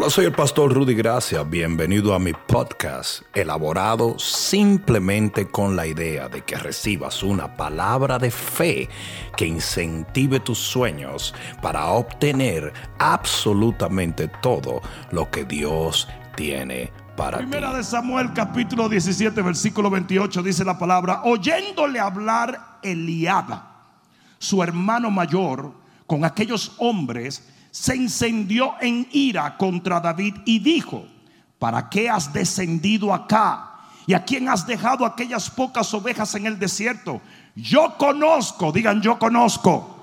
Hola, soy el pastor Rudy Gracia. Bienvenido a mi podcast, elaborado simplemente con la idea de que recibas una palabra de fe que incentive tus sueños para obtener absolutamente todo lo que Dios tiene para Primera ti. de Samuel capítulo 17 versículo 28 dice la palabra, oyéndole hablar Eliab, su hermano mayor, con aquellos hombres, se encendió en ira contra David y dijo, ¿para qué has descendido acá? ¿Y a quién has dejado aquellas pocas ovejas en el desierto? Yo conozco, digan yo conozco.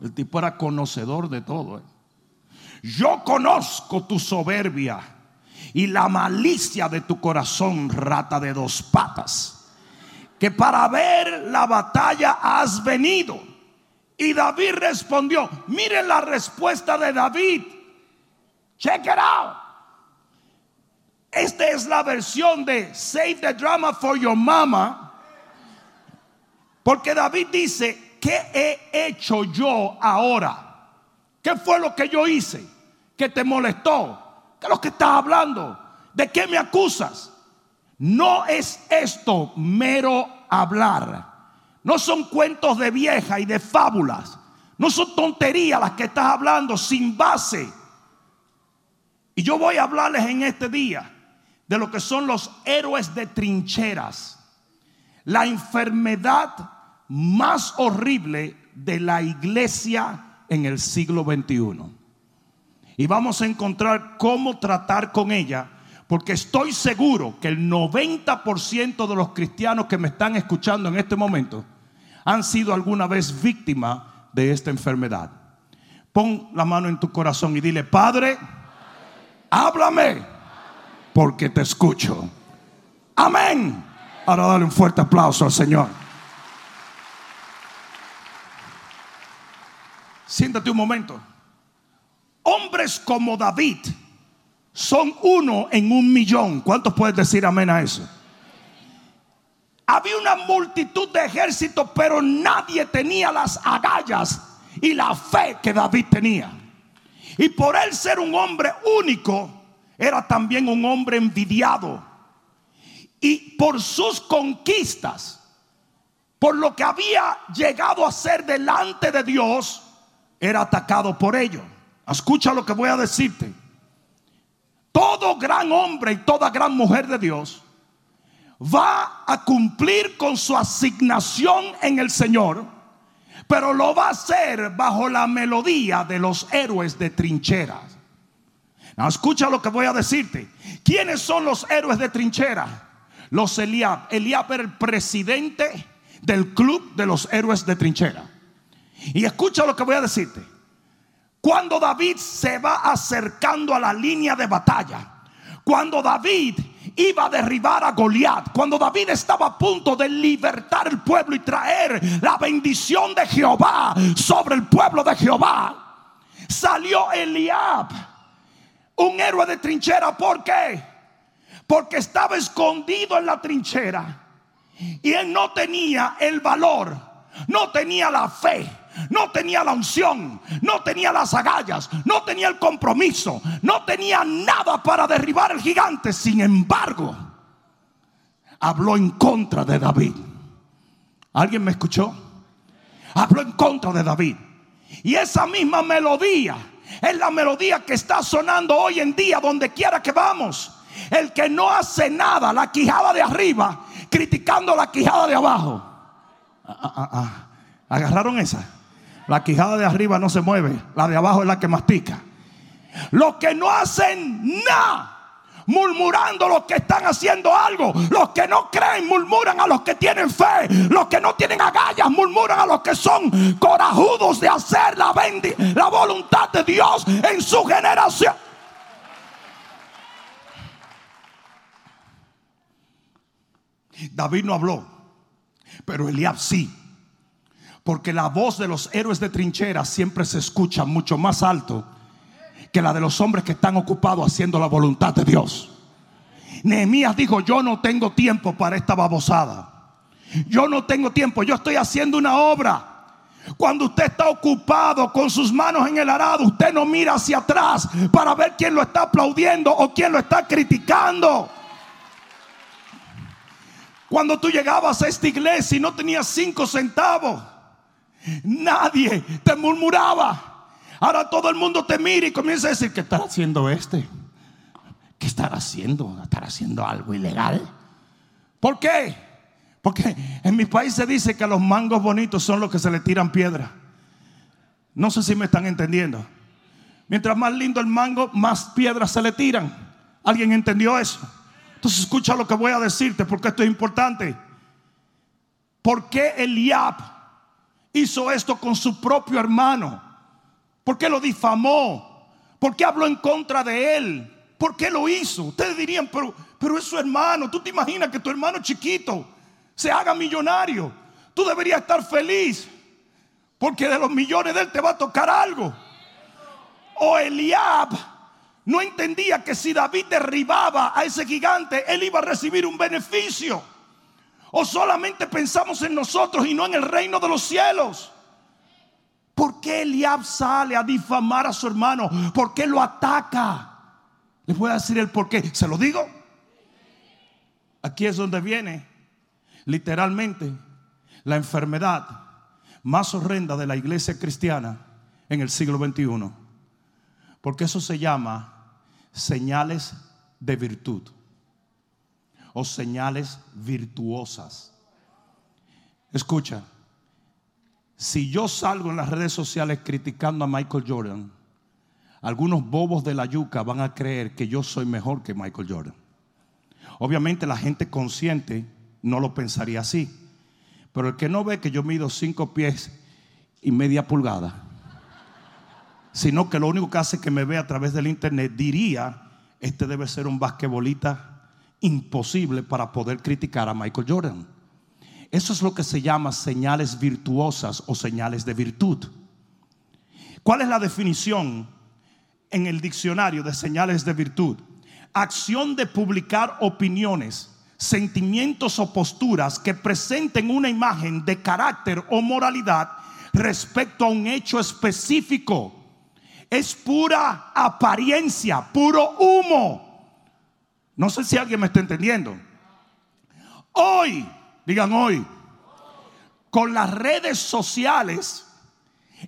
El tipo era conocedor de todo. ¿eh? Yo conozco tu soberbia y la malicia de tu corazón, rata de dos patas, que para ver la batalla has venido. Y David respondió, miren la respuesta de David. Check it out. Esta es la versión de Save the Drama for Your Mama. Porque David dice, ¿qué he hecho yo ahora? ¿Qué fue lo que yo hice? ¿Que te molestó? ¿Qué es lo que estás hablando? ¿De qué me acusas? No es esto mero hablar. No son cuentos de vieja y de fábulas. No son tonterías las que estás hablando sin base. Y yo voy a hablarles en este día de lo que son los héroes de trincheras. La enfermedad más horrible de la iglesia en el siglo XXI. Y vamos a encontrar cómo tratar con ella, porque estoy seguro que el 90% de los cristianos que me están escuchando en este momento han sido alguna vez víctimas de esta enfermedad. Pon la mano en tu corazón y dile, Padre, háblame, porque te escucho. Amén. Ahora dale un fuerte aplauso al Señor. Siéntate un momento. Hombres como David son uno en un millón. ¿Cuántos puedes decir amén a eso? Había una multitud de ejércitos, pero nadie tenía las agallas y la fe que David tenía. Y por él ser un hombre único, era también un hombre envidiado. Y por sus conquistas, por lo que había llegado a ser delante de Dios, era atacado por ello. Escucha lo que voy a decirte. Todo gran hombre y toda gran mujer de Dios va a cumplir con su asignación en el Señor, pero lo va a hacer bajo la melodía de los héroes de trincheras. Escucha lo que voy a decirte. ¿Quiénes son los héroes de trinchera? Los Eliab. Eliab era el presidente del club de los héroes de trinchera. Y escucha lo que voy a decirte. Cuando David se va acercando a la línea de batalla, cuando David iba a derribar a Goliat, cuando David estaba a punto de libertar el pueblo y traer la bendición de Jehová sobre el pueblo de Jehová, salió Eliab, un héroe de trinchera. ¿Por qué? Porque estaba escondido en la trinchera y él no tenía el valor, no tenía la fe no tenía la unción, no tenía las agallas, no tenía el compromiso, no tenía nada para derribar el gigante. Sin embargo, habló en contra de David. ¿Alguien me escuchó? Habló en contra de David. Y esa misma melodía es la melodía que está sonando hoy en día donde quiera que vamos. El que no hace nada, la quijada de arriba, criticando la quijada de abajo. Ah, ah, ah. ¿Agarraron esa? La quijada de arriba no se mueve, la de abajo es la que mastica. Los que no hacen nada, murmurando los que están haciendo algo. Los que no creen murmuran a los que tienen fe. Los que no tienen agallas murmuran a los que son corajudos de hacer la, la voluntad de Dios en su generación. David no habló, pero Eliab sí. Porque la voz de los héroes de trinchera siempre se escucha mucho más alto que la de los hombres que están ocupados haciendo la voluntad de Dios. Nehemías dijo, yo no tengo tiempo para esta babosada. Yo no tengo tiempo, yo estoy haciendo una obra. Cuando usted está ocupado con sus manos en el arado, usted no mira hacia atrás para ver quién lo está aplaudiendo o quién lo está criticando. Cuando tú llegabas a esta iglesia y no tenías cinco centavos, nadie te murmuraba. Ahora todo el mundo te mira y comienza a decir, ¿qué está haciendo este? ¿Qué estará haciendo? ¿Estará haciendo algo ilegal? ¿Por qué? Porque en mi país se dice que los mangos bonitos son los que se le tiran piedra. No sé si me están entendiendo. Mientras más lindo el mango, más piedras se le tiran. ¿Alguien entendió eso? Entonces escucha lo que voy a decirte porque esto es importante. ¿Por qué Eliab hizo esto con su propio hermano? ¿Por qué lo difamó? ¿Por qué habló en contra de él? ¿Por qué lo hizo? Ustedes dirían, pero, pero es su hermano. ¿Tú te imaginas que tu hermano chiquito se haga millonario? Tú deberías estar feliz porque de los millones de él te va a tocar algo. O Eliab no entendía que si David derribaba a ese gigante, él iba a recibir un beneficio. O solamente pensamos en nosotros y no en el reino de los cielos. ¿Por qué Eliab sale a difamar a su hermano? ¿Por qué lo ataca? Les voy a decir el por qué. ¿Se lo digo? Aquí es donde viene literalmente la enfermedad más horrenda de la iglesia cristiana en el siglo XXI. Porque eso se llama señales de virtud o señales virtuosas. Escucha, si yo salgo en las redes sociales criticando a Michael Jordan, algunos bobos de la yuca van a creer que yo soy mejor que Michael Jordan. Obviamente la gente consciente no lo pensaría así. Pero el que no ve que yo mido cinco pies y media pulgada, sino que lo único que hace que me ve a través del internet, diría, este debe ser un basquetbolista imposible para poder criticar a Michael Jordan. Eso es lo que se llama señales virtuosas o señales de virtud. ¿Cuál es la definición en el diccionario de señales de virtud? Acción de publicar opiniones, sentimientos o posturas que presenten una imagen de carácter o moralidad respecto a un hecho específico es pura apariencia, puro humo. No sé si alguien me está entendiendo. Hoy, digan hoy, con las redes sociales,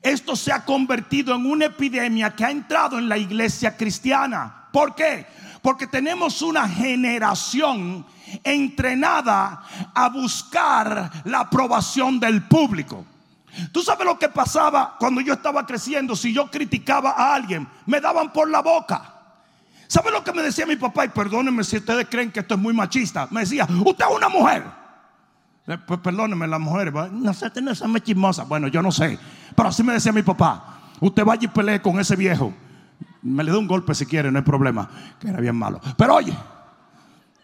esto se ha convertido en una epidemia que ha entrado en la iglesia cristiana. ¿Por qué? Porque tenemos una generación entrenada a buscar la aprobación del público. Tú sabes lo que pasaba cuando yo estaba creciendo. Si yo criticaba a alguien, me daban por la boca. ¿Sabe lo que me decía mi papá? Y perdónenme si ustedes creen que esto es muy machista. Me decía, usted es una mujer. Eh, pues perdónenme, las mujeres, no sé, no muy chismosa. Bueno, yo no sé. Pero así me decía mi papá. Usted vaya y pelee con ese viejo. Me le da un golpe si quiere, no hay problema. Que era bien malo. Pero oye,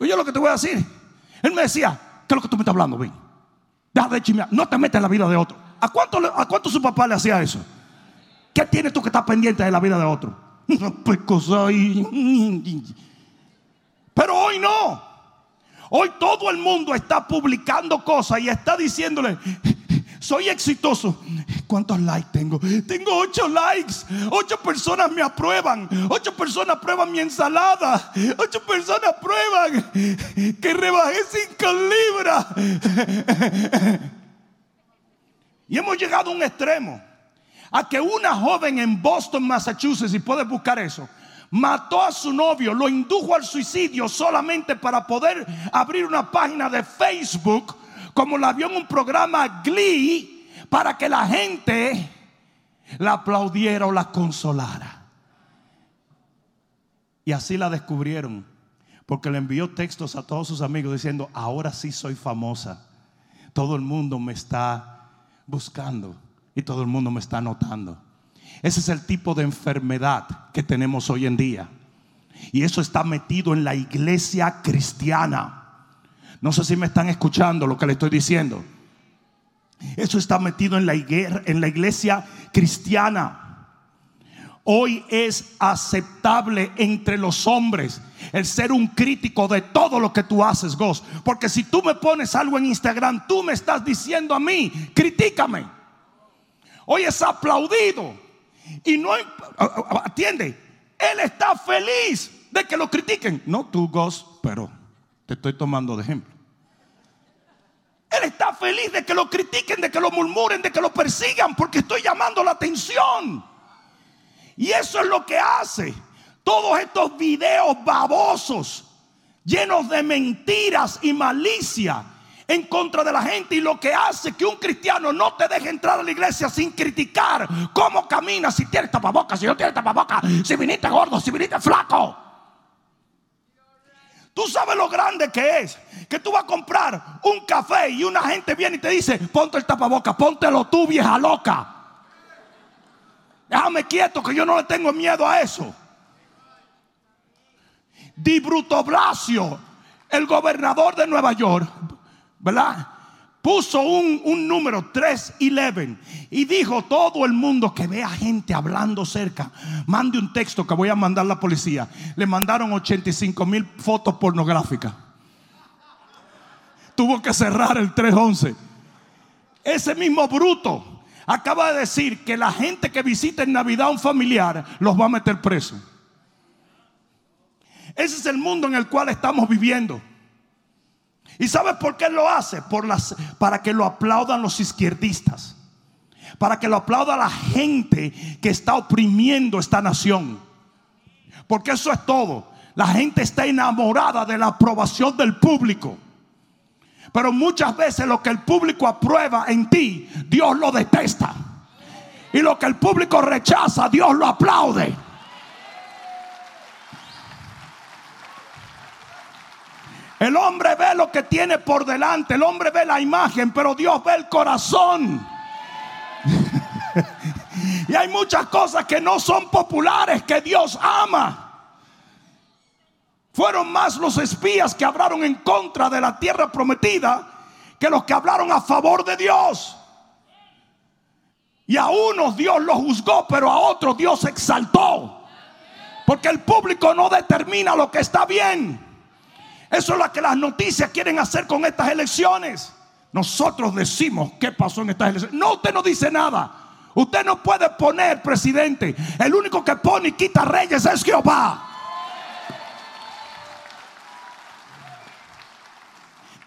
oye lo que te voy a decir. Él me decía, ¿qué es lo que tú me estás hablando? Deja de chismear. No te metas en la vida de otro. ¿A cuánto, ¿A cuánto su papá le hacía eso? ¿Qué tienes tú que estar pendiente de la vida de otro? Pues Pero hoy no. Hoy todo el mundo está publicando cosas y está diciéndole, soy exitoso. ¿Cuántos likes tengo? Tengo ocho likes. Ocho personas me aprueban. Ocho personas aprueban mi ensalada. Ocho personas aprueban que rebajé cinco libras. Y hemos llegado a un extremo. A que una joven en Boston, Massachusetts, y puedes buscar eso, mató a su novio, lo indujo al suicidio solamente para poder abrir una página de Facebook, como la vio en un programa Glee, para que la gente la aplaudiera o la consolara. Y así la descubrieron, porque le envió textos a todos sus amigos diciendo, ahora sí soy famosa. Todo el mundo me está buscando y todo el mundo me está notando. Ese es el tipo de enfermedad que tenemos hoy en día. Y eso está metido en la iglesia cristiana. No sé si me están escuchando lo que le estoy diciendo. Eso está metido en la, en la iglesia cristiana. Hoy es aceptable entre los hombres el ser un crítico de todo lo que tú haces, Ghost. Porque si tú me pones algo en Instagram, tú me estás diciendo a mí, critícame. Hoy es aplaudido. Y no atiende. Él está feliz de que lo critiquen. No tú, Ghost, pero te estoy tomando de ejemplo. Él está feliz de que lo critiquen, de que lo murmuren, de que lo persigan, porque estoy llamando la atención. Y eso es lo que hace. Todos estos videos babosos, llenos de mentiras y malicia en contra de la gente y lo que hace que un cristiano no te deje entrar a la iglesia sin criticar cómo camina, si tiene tapaboca, si no tiene tapaboca, si viniste gordo, si viniste flaco. Tú sabes lo grande que es que tú vas a comprar un café y una gente viene y te dice, ponte el tapaboca, póntelo tú, vieja loca. Déjame quieto que yo no le tengo miedo a eso. Di Bruto Blasio, el gobernador de Nueva York, ¿verdad? Puso un, un número 311 y dijo todo el mundo que vea gente hablando cerca, mande un texto que voy a mandar a la policía. Le mandaron 85 mil fotos pornográficas. Tuvo que cerrar el 311. Ese mismo bruto acaba de decir que la gente que visita en Navidad un familiar los va a meter preso. Ese es el mundo en el cual estamos viviendo. ¿Y sabes por qué lo hace? Por las, para que lo aplaudan los izquierdistas. Para que lo aplauda la gente que está oprimiendo esta nación. Porque eso es todo. La gente está enamorada de la aprobación del público. Pero muchas veces lo que el público aprueba en ti, Dios lo detesta. Y lo que el público rechaza, Dios lo aplaude. El hombre ve lo que tiene por delante, el hombre ve la imagen, pero Dios ve el corazón. y hay muchas cosas que no son populares que Dios ama. Fueron más los espías que hablaron en contra de la tierra prometida que los que hablaron a favor de Dios. Y a unos Dios los juzgó, pero a otros Dios exaltó. Porque el público no determina lo que está bien. Eso es lo que las noticias quieren hacer con estas elecciones. Nosotros decimos qué pasó en estas elecciones. No, usted no dice nada. Usted no puede poner presidente. El único que pone y quita reyes es Jehová.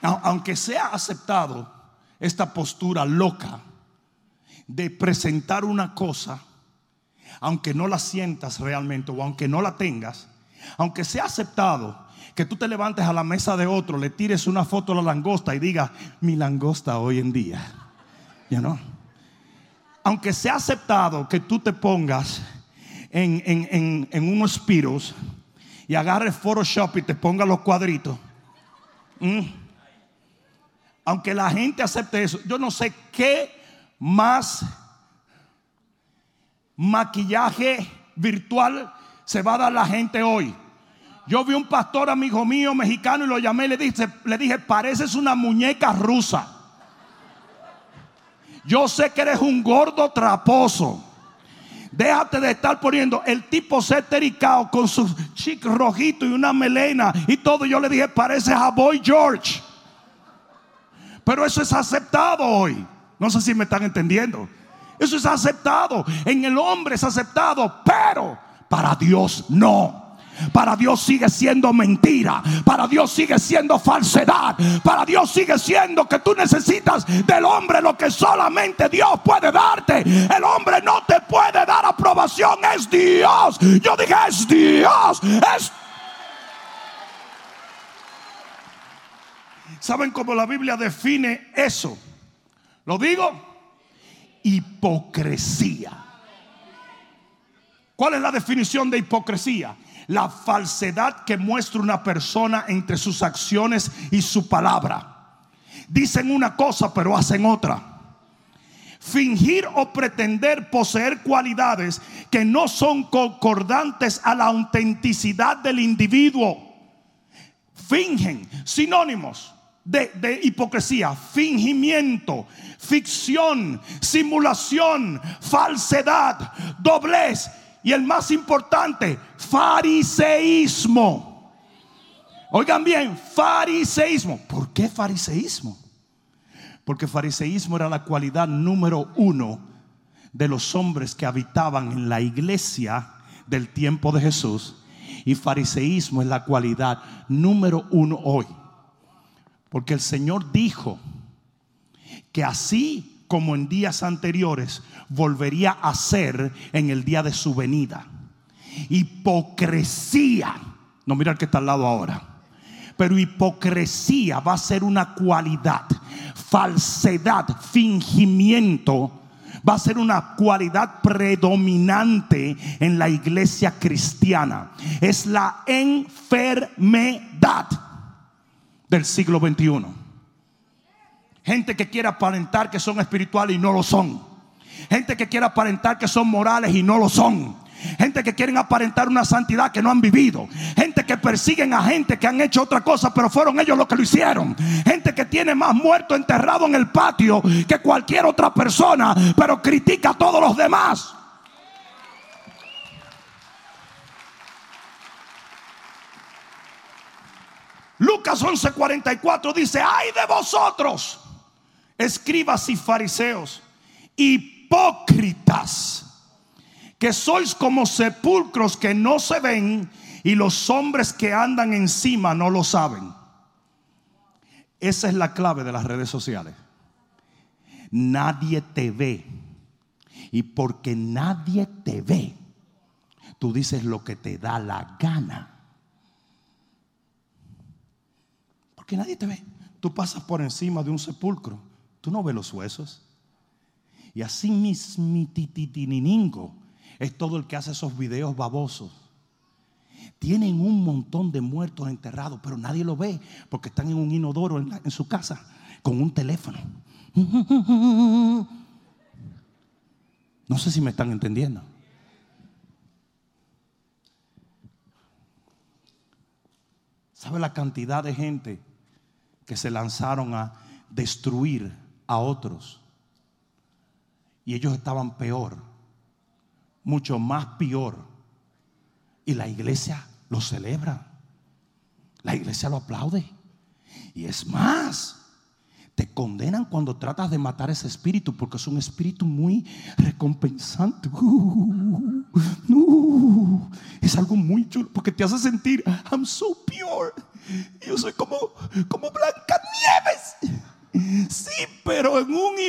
Aunque sea aceptado esta postura loca de presentar una cosa, aunque no la sientas realmente o aunque no la tengas, aunque sea aceptado que tú te levantes a la mesa de otro, le tires una foto a la langosta y digas, mi langosta hoy en día. Ya no. Aunque sea aceptado que tú te pongas en, unos piros y agarres Photoshop y te pongas los cuadritos. Aunque la gente acepte eso, yo no sé qué más maquillaje virtual se va a dar la gente hoy. Yo vi un pastor amigo mío mexicano y lo llamé y le dije, le dije, pareces una muñeca rusa. Yo sé que eres un gordo traposo. Déjate de estar poniendo el tipo cetericao con su chic rojito y una melena y todo. Yo le dije, pareces a Boy George. Pero eso es aceptado hoy. No sé si me están entendiendo. Eso es aceptado. En el hombre es aceptado, pero para Dios no. Para Dios sigue siendo mentira. Para Dios sigue siendo falsedad. Para Dios sigue siendo que tú necesitas del hombre lo que solamente Dios puede darte. El hombre no te puede dar aprobación. Es Dios. Yo dije es Dios. Es ¿Saben cómo la Biblia define eso? ¿Lo digo? Hipocresía. ¿Cuál es la definición de hipocresía? La falsedad que muestra una persona entre sus acciones y su palabra. Dicen una cosa pero hacen otra. Fingir o pretender poseer cualidades que no son concordantes a la autenticidad del individuo. Fingen, sinónimos de, de, hipocresía, fingimiento, ficción, simulación, falsedad, doblez y el más importante, fariseísmo. Oigan bien, fariseísmo. ¿Por qué fariseísmo? Porque fariseísmo era la cualidad número uno de los hombres que habitaban en la iglesia del tiempo de Jesús. Y fariseísmo es la cualidad número uno hoy. Porque el Señor dijo que así como en días anteriores volvería a ser en el día de su venida. Hipocresía. No mira el que está al lado ahora. Pero hipocresía va a ser una cualidad. Falsedad, fingimiento va a ser una cualidad predominante en la iglesia cristiana. Es la enfermedad del siglo XXI. Gente que quiere aparentar que son espirituales y no lo son. Gente que quiere aparentar que son morales y no lo son. Gente que quieren aparentar una santidad que no han vivido. Gente que persiguen a gente que han hecho otra cosa, pero fueron ellos los que lo hicieron. Gente que tiene más muerto enterrado en el patio que cualquier otra persona, pero critica a todos los demás. Lucas 11:44 dice, ay de vosotros, escribas y fariseos, hipócritas que sois como sepulcros que no se ven y los hombres que andan encima no lo saben. Esa es la clave de las redes sociales. Nadie te ve. Y porque nadie te ve, tú dices lo que te da la gana. Porque nadie te ve. Tú pasas por encima de un sepulcro. Tú no ves los huesos. Y así mismititininingo es todo el que hace esos videos babosos. Tienen un montón de muertos enterrados, pero nadie lo ve porque están en un inodoro en, su casa con un teléfono. No sé si me están entendiendo. ¿Sabe la cantidad de gente que se lanzaron a destruir a otros? Y ellos estaban peor mucho más peor. Y la iglesia lo celebra. La iglesia lo aplaude. Y es más, te condenan cuando tratas de matar ese espíritu porque es un espíritu muy recompensante. Uh, es algo muy chulo porque te hace sentir, I'm so pure. Yo soy como, como Sí, pero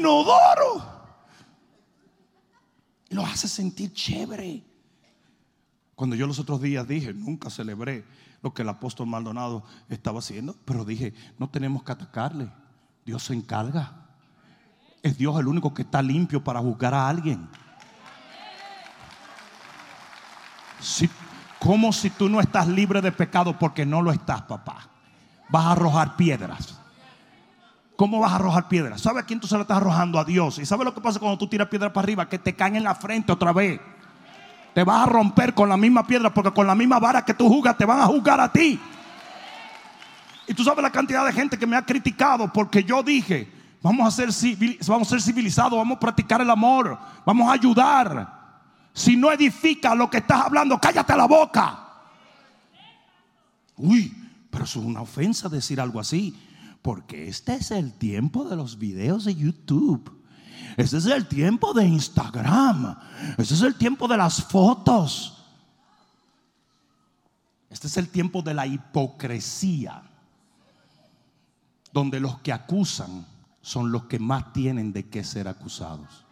inodoro lo hace sentir chévere. Cuando yo los otros días dije, nunca celebré lo que el apóstol Maldonado estaba haciendo, pero dije, no tenemos que atacarle. Dios se encarga. Es Dios el único que está limpio para juzgar a alguien. Si, como si tú no estás libre de pecado porque no lo estás, papá. Vas a arrojar piedras. ¿Cómo vas a arrojar piedras? ¿Sabe a quién tú se la estás arrojando? A Dios. ¿Y sabe lo que pasa cuando tú tiras piedra para arriba? Que te caen en la frente otra vez. Te vas a romper con la misma piedra porque con la misma vara que tú jugas te van a jugar a ti. Y tú sabes la cantidad de gente que me ha criticado porque yo dije, vamos a ser, vamos a ser civilizados, vamos a practicar el amor, vamos a ayudar. Si no edifica lo que estás hablando, cállate la boca. Uy, pero eso es una ofensa decir algo así. Porque este es el tiempo de los videos de YouTube. Este es el tiempo de Instagram. Este es el tiempo de las fotos. Este es el tiempo de la hipocresía. Donde los que acusan son los que más tienen de qué ser acusados.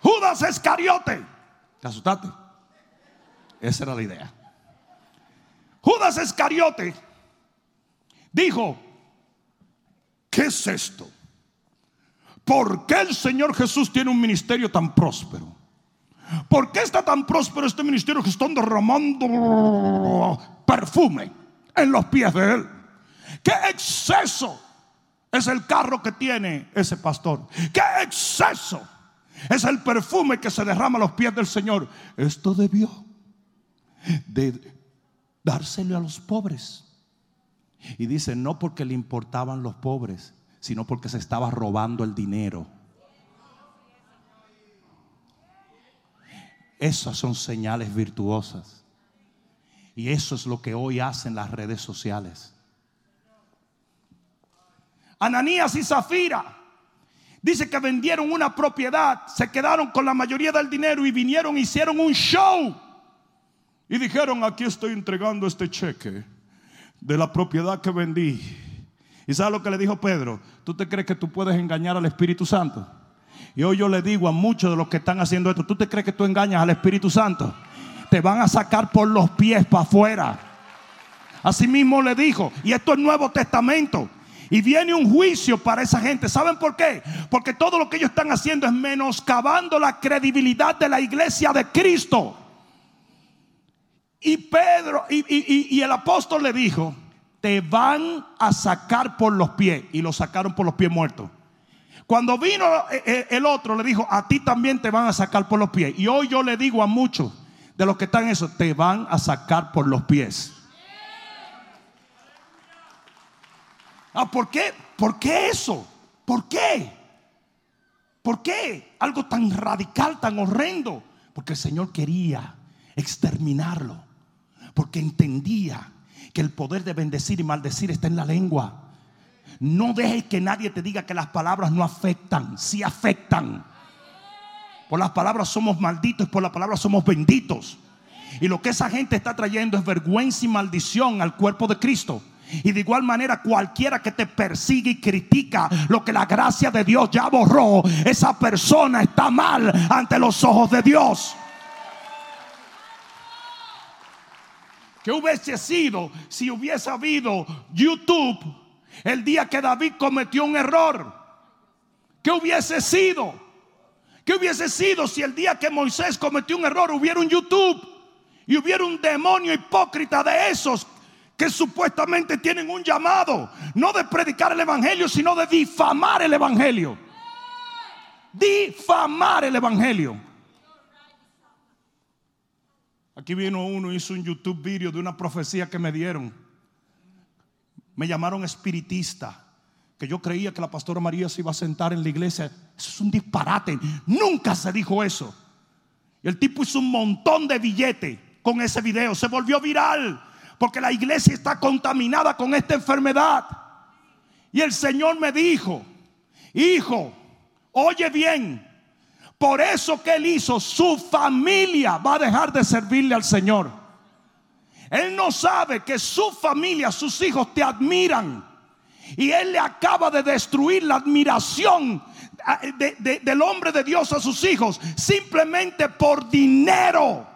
Judas Escariote. ¿Te asustaste? Esa era la idea. Judas Escariote dijo, ¿qué es esto? ¿Por qué el Señor Jesús tiene un ministerio tan próspero? ¿Por qué está tan próspero este ministerio que están derramando perfume en los pies de Él? ¿Qué exceso es el carro que tiene ese pastor? ¿Qué exceso es el perfume que se derrama a los pies del Señor? Esto debió de dárselo a los pobres. Y dice, no porque le importaban los pobres, sino porque se estaba robando el dinero. Esas son señales virtuosas. Y eso es lo que hoy hacen las redes sociales. Ananías y Zafira. Dice que vendieron una propiedad, se quedaron con la mayoría del dinero y vinieron, hicieron un show. Y dijeron, aquí estoy entregando este cheque de la propiedad que vendí. ¿Y sabes lo que le dijo Pedro? ¿Tú te crees que tú puedes engañar al Espíritu Santo? Y hoy yo le digo a muchos de los que están haciendo esto, ¿tú te crees que tú engañas al Espíritu Santo? Te van a sacar por los pies para afuera. Así mismo le dijo, y esto es Nuevo Testamento. Y viene un juicio para esa gente. ¿Saben por qué? Porque todo lo que ellos están haciendo es menoscabando la credibilidad de la iglesia de Cristo. Y Pedro y, el apóstol le dijo, te van a sacar por los pies. Y lo sacaron por los pies muertos. Cuando vino eh, eh, el otro, le dijo, a ti también te van a sacar por los pies. Y hoy yo le digo a muchos de los que están en eso, te van a sacar por los pies. Ah, ¿por qué? ¿Por qué eso? ¿Por qué? ¿Por qué? Algo tan radical, tan horrendo. Porque el Señor quería exterminarlo. Porque entendía que el poder de bendecir y maldecir está en la lengua. No dejes que nadie te diga que las palabras no afectan. Sí afectan. Por las palabras somos malditos por las palabras somos benditos. Y lo que esa gente está trayendo es vergüenza y maldición al cuerpo de Cristo. Y de igual manera cualquiera que te persigue y critica lo que la gracia de Dios ya borró, esa persona está mal ante los ojos de Dios. ¿Qué hubiese sido si hubiese habido YouTube el día que David cometió un error? ¿Qué hubiese sido? ¿Qué hubiese sido si el día que Moisés cometió un error hubiera un YouTube y hubiera un demonio hipócrita de esos que supuestamente tienen un llamado, no de predicar el Evangelio, sino de difamar el Evangelio. Difamar el Evangelio. Aquí vino uno, hizo un YouTube video de una profecía que me dieron. Me llamaron espiritista, que yo creía que la pastora María se iba a sentar en la iglesia. Eso es un disparate. Nunca se dijo eso. Y el tipo hizo un montón de billetes con ese video. Se volvió viral. Porque la iglesia está contaminada con esta enfermedad. Y el Señor me dijo, hijo, oye bien, por eso que él hizo, su familia va a dejar de servirle al Señor. Él no sabe que su familia, sus hijos te admiran. Y él le acaba de destruir la admiración del hombre de Dios a sus hijos simplemente por dinero.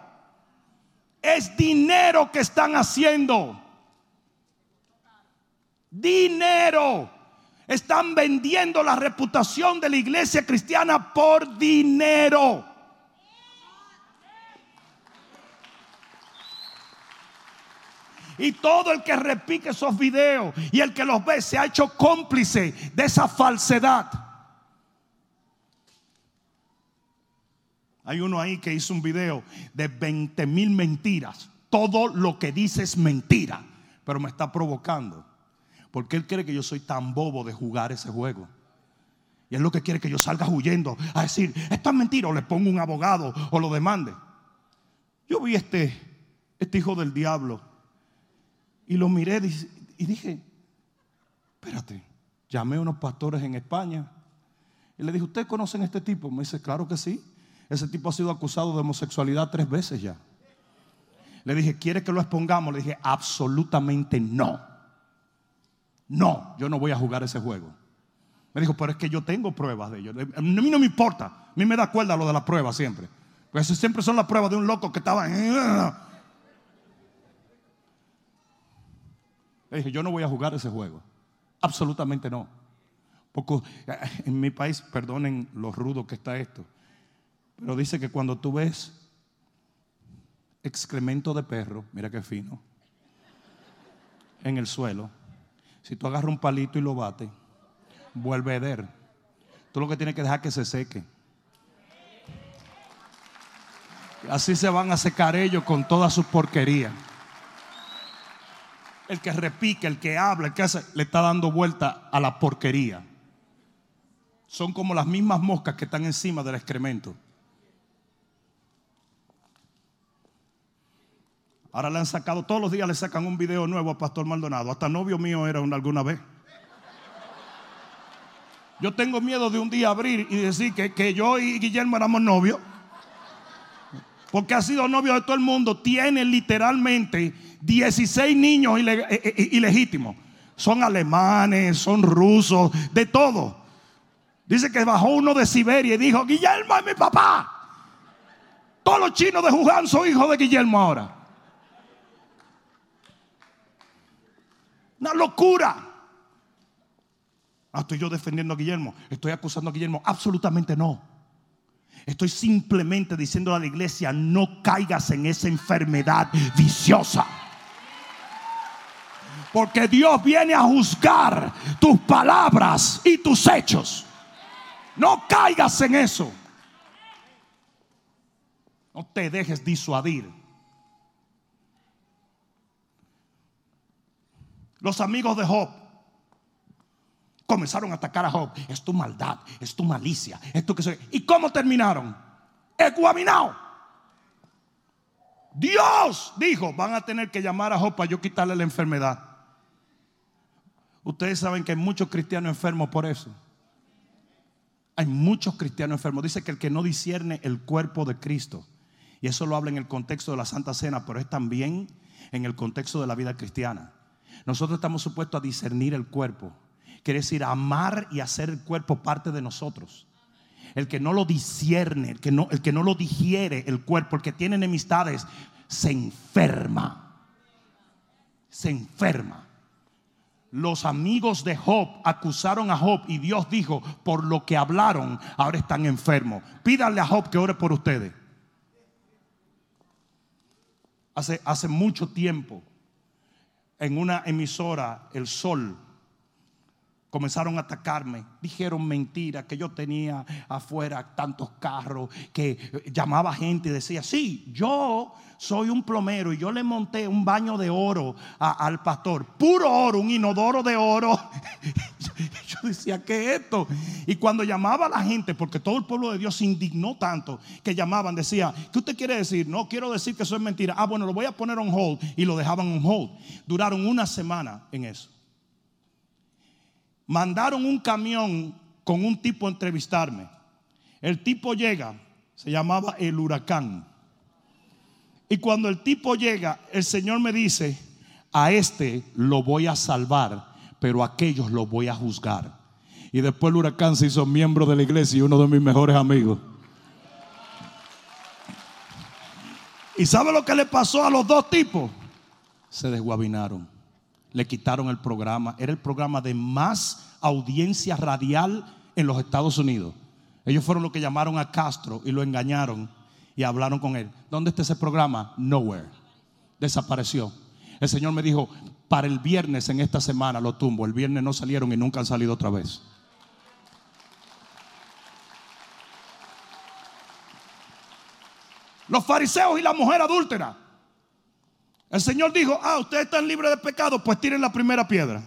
Es dinero que están haciendo. Dinero. Están vendiendo la reputación de la iglesia cristiana por dinero. Y todo el que repique esos videos y el que los ve se ha hecho cómplice de esa falsedad. Hay uno ahí que hizo un video de 20 mil mentiras. Todo lo que dice es mentira, pero me está provocando. Porque él cree que yo soy tan bobo de jugar ese juego. Y es lo que quiere que yo salga huyendo a decir, esto es mentira, o le pongo un abogado o lo demande. Yo vi este, este hijo del diablo y lo miré y dije, espérate, llamé a unos pastores en España y le dije, ¿ustedes conocen a este tipo? Me dice, claro que sí. Ese tipo ha sido acusado de homosexualidad tres veces ya. Le dije, ¿quiere que lo expongamos? Le dije, absolutamente no. No, yo no voy a jugar ese juego. Me dijo, pero es que yo tengo pruebas de ello. A mí no me importa. A mí me da cuerda lo de la prueba siempre. Pues siempre son las pruebas de un loco que estaba. Le dije, yo no voy a jugar ese juego. Absolutamente no. Porque eh, en mi país, perdonen lo rudo que está esto. Pero dice que cuando tú ves excremento de perro, mira qué fino, en el suelo, si tú agarras un palito y lo bates, vuelve a heder. Tú lo que tienes que dejar que se seque. Así se van a secar ellos con toda su porquería. El que repique, el que habla, el que hace, le está dando vuelta a la porquería. Son como las mismas moscas que están encima del excremento. Ahora le han sacado, todos los días le sacan un video nuevo a Pastor Maldonado. Hasta novio mío era alguna vez. Yo tengo miedo de un día abrir y decir que, que yo y Guillermo éramos novios. Porque ha sido novio de todo el mundo. Tiene literalmente 16 niños ile- eh, eh, ilegítimos. Son alemanes, son rusos, de todo. Dice que bajó uno de Siberia y dijo, Guillermo es mi papá. Todos los chinos de Wuhan son hijos de Guillermo ahora. Una locura. Ah, estoy yo defendiendo a Guillermo. Estoy acusando a Guillermo. Absolutamente no. Estoy simplemente diciendo a la iglesia, no caigas en esa enfermedad viciosa. Porque Dios viene a juzgar tus palabras y tus hechos. No caigas en eso. No te dejes disuadir. Los amigos de Job comenzaron a atacar a Job. Es tu maldad, es tu malicia, es tu que soy. ¿Y cómo terminaron? Ecuaminado. Dios dijo, van a tener que llamar a Job para yo quitarle la enfermedad. Ustedes saben que hay muchos cristianos enfermos por eso. Hay muchos cristianos enfermos. Dice que el que no discierne el cuerpo de Cristo, y eso lo habla en el contexto de la Santa Cena, pero es también en el contexto de la vida cristiana. Nosotros estamos supuestos a discernir el cuerpo. Quiere decir amar y hacer el cuerpo parte de nosotros. El que no lo discierne, el que no, el que no lo digiere el cuerpo, el que tiene enemistades, se enferma. Se enferma. Los amigos de Job acusaron a Job y Dios dijo, por lo que hablaron, ahora están enfermos. Pídanle a Job que ore por ustedes. Hace, hace mucho tiempo, en una emisora, El Sol, comenzaron a atacarme. Dijeron mentiras, que yo tenía afuera tantos carros, que llamaba gente y decía, sí, yo soy un plomero y yo le monté un baño de oro al pastor, puro oro, un inodoro de oro. yo decía, ¿qué es esto? Y cuando llamaba a la gente, porque todo el pueblo de Dios se indignó tanto, que llamaban, decía, ¿qué usted quiere decir? No quiero decir que eso es mentira. Ah, bueno, lo voy a poner on hold. Y lo dejaban on hold. Duraron una semana en eso mandaron un camión con un tipo a entrevistarme. El tipo llega, se llamaba el huracán. Y cuando el tipo llega, el Señor me dice, a este lo voy a salvar, pero a aquellos lo voy a juzgar. Y después el huracán se hizo miembro de la iglesia y uno de mis mejores amigos. ¿Y sabe lo que le pasó a los dos tipos? Se desguabinaron le quitaron el programa. Era el programa de más audiencia radial en los Estados Unidos. Ellos fueron los que llamaron a Castro y lo engañaron y hablaron con él. ¿Dónde está ese programa? Nowhere. Desapareció. El Señor me dijo, para el viernes en esta semana lo tumbo. El viernes no salieron y nunca han salido otra vez. Los fariseos y la mujer adúltera. El Señor dijo, ah, ustedes están libres de pecado, pues tiren la primera piedra.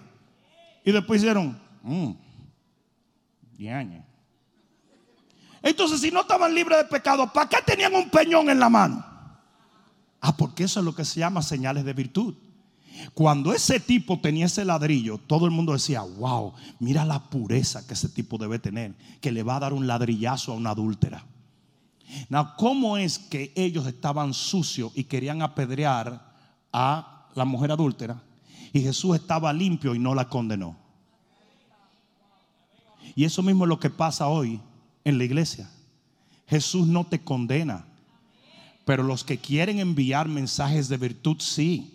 Y después hicieron, mmm, diañe. Entonces, si no estaban libres de pecado, ¿para qué tenían un peñón en la mano? Ah, porque eso es lo que se llama señales de virtud. Cuando ese tipo tenía ese ladrillo, todo el mundo decía, wow, mira la pureza que ese tipo debe tener, que le va a dar un ladrillazo a una adúltera. Now, ¿cómo es que ellos estaban sucios y querían apedrear a la mujer adúltera? Y Jesús estaba limpio y no la condenó. Y eso mismo es lo que pasa hoy en la iglesia. Jesús no te condena, pero los que quieren enviar mensajes de virtud sí.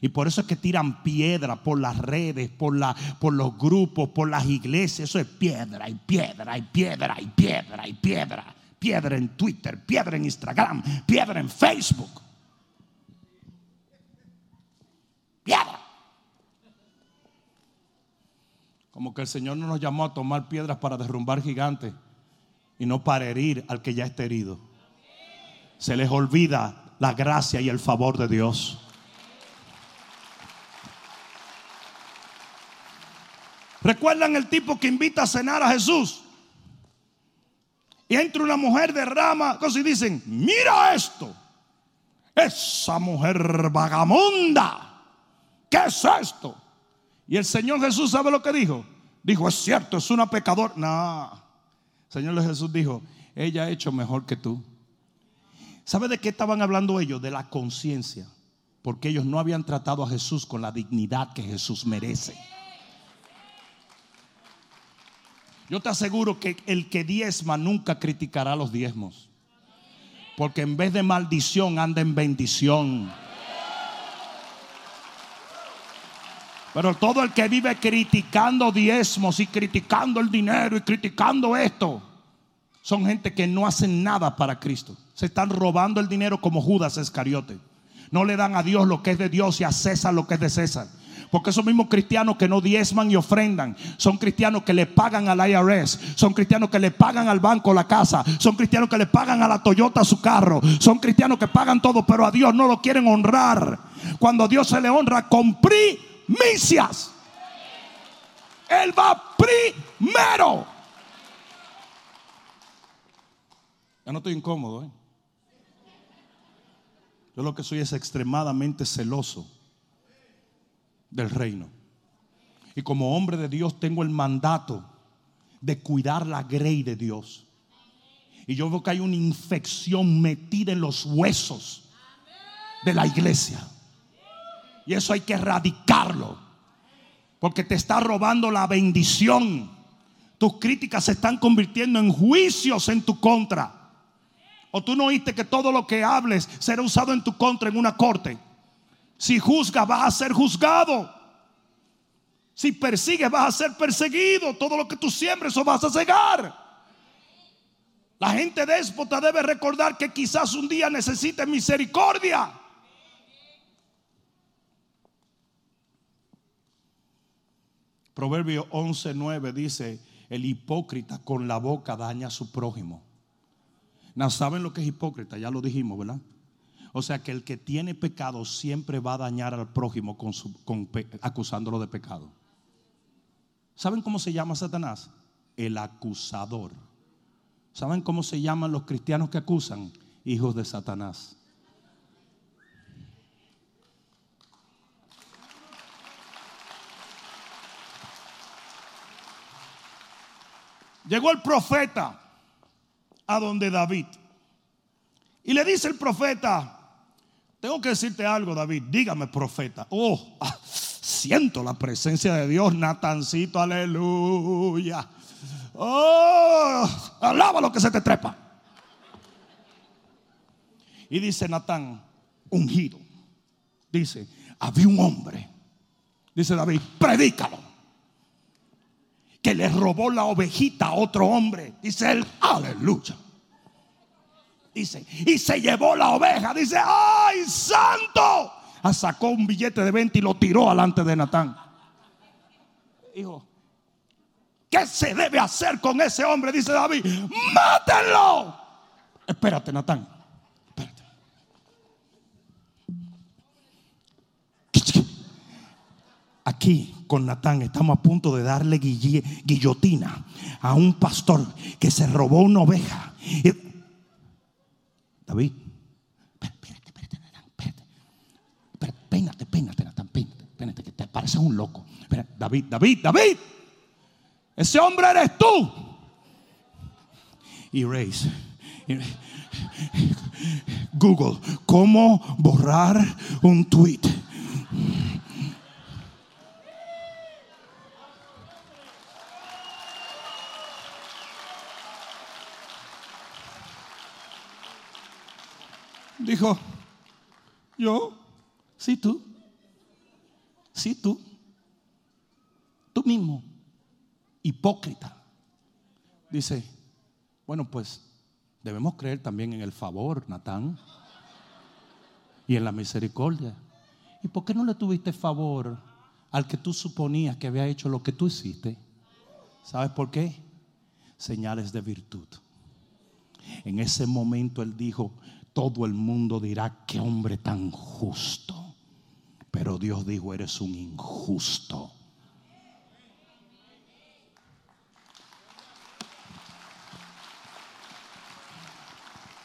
Y por eso es que tiran piedra por las redes, por, la, por los grupos, por las iglesias. Eso es piedra y piedra y piedra y piedra y piedra. Piedra en Twitter, piedra en Instagram, piedra en Facebook. Piedra. Como que el Señor no nos llamó a tomar piedras para derrumbar gigantes y no para herir al que ya está herido. Se les olvida la gracia y el favor de Dios. ¿Recuerdan el tipo que invita a cenar a Jesús? Y entra una mujer de rama, cosas y dicen, mira esto, esa mujer vagabunda, ¿qué es esto? Y el Señor Jesús sabe lo que dijo, dijo, es cierto, es una pecadora. No, Señor Jesús dijo, ella ha hecho mejor que tú. ¿Sabe de qué estaban hablando ellos? De la conciencia. Porque ellos no habían tratado a Jesús con la dignidad que Jesús merece. Yo te aseguro que el que diezma nunca criticará los diezmos. Porque en vez de maldición anda en bendición. Pero todo el que vive criticando diezmos y criticando el dinero y criticando esto, son gente que no hacen nada para Cristo. Se están robando el dinero como Judas Iscariote. No le dan a Dios lo que es de Dios y a César lo que es de César. Porque esos mismos cristianos que no diezman y ofrendan son cristianos que le pagan al IRS, son cristianos que le pagan al banco la casa, son cristianos que le pagan a la Toyota su carro, son cristianos que pagan todo, pero a Dios no lo quieren honrar. Cuando Dios se le honra con primicias, Él va primero. Ya no estoy incómodo. ¿eh? Yo lo que soy es extremadamente celoso del reino. Y como hombre de Dios tengo el mandato de cuidar la grey de Dios. Y yo veo que hay una infección metida en los huesos de la iglesia. Y eso hay que erradicarlo. Porque te está robando la bendición. Tus críticas se están convirtiendo en juicios en tu contra. O tú no oíste que todo lo que hables será usado en tu contra en una corte. Si juzgas, vas a ser juzgado. Si persigues, vas a ser perseguido. Todo lo que tú siembres, eso vas a cegar. La gente déspota debe recordar que quizás un día necesite misericordia. Proverbio 11:9 dice: El hipócrita con la boca daña a su prójimo. No saben lo que es hipócrita, ya lo dijimos, ¿verdad? O sea que el que tiene pecado siempre va a dañar al prójimo con acusándolo de pecado. ¿Saben cómo se llama Satanás? El acusador. ¿Saben cómo se llaman los cristianos que acusan? Hijos de Satanás. Llegó el profeta a donde David. Y le dice el profeta, tengo que decirte algo, David. Dígame, profeta. Oh, ah, siento la presencia de Dios, Natancito, aleluya. Oh, alaba lo que se te trepa. Y dice Natán, ungido. Dice, había un hombre. Dice David, predícalo. Que le robó la ovejita a otro hombre. Dice él, aleluya. Dice, y se llevó la oveja. Dice, ¡ay, santo! Ah, sacó un billete de 20 y lo tiró delante de Natán. Hijo, ¿qué se debe hacer con ese hombre? Dice David, mátenlo. Espérate, Natán. Aquí con Natán estamos a punto de darle guillotina a un pastor que se robó una oveja. David, espérate, espérate, espérate. espérate peínate, peínate, Natán, peínate, peínate, que te pareces un loco. David, David, David, ese hombre eres tú. Erase. Google, ¿cómo borrar un tweet? Dijo, yo, sí tú, sí tú, tú mismo, hipócrita. Dice, bueno, pues debemos creer también en el favor, Natán, y en la misericordia. ¿Y por qué no le tuviste favor al que tú suponías que había hecho lo que tú hiciste? ¿Sabes por qué? Señales de virtud. En ese momento él dijo, todo el mundo dirá, qué hombre tan justo. Pero Dios dijo, eres un injusto.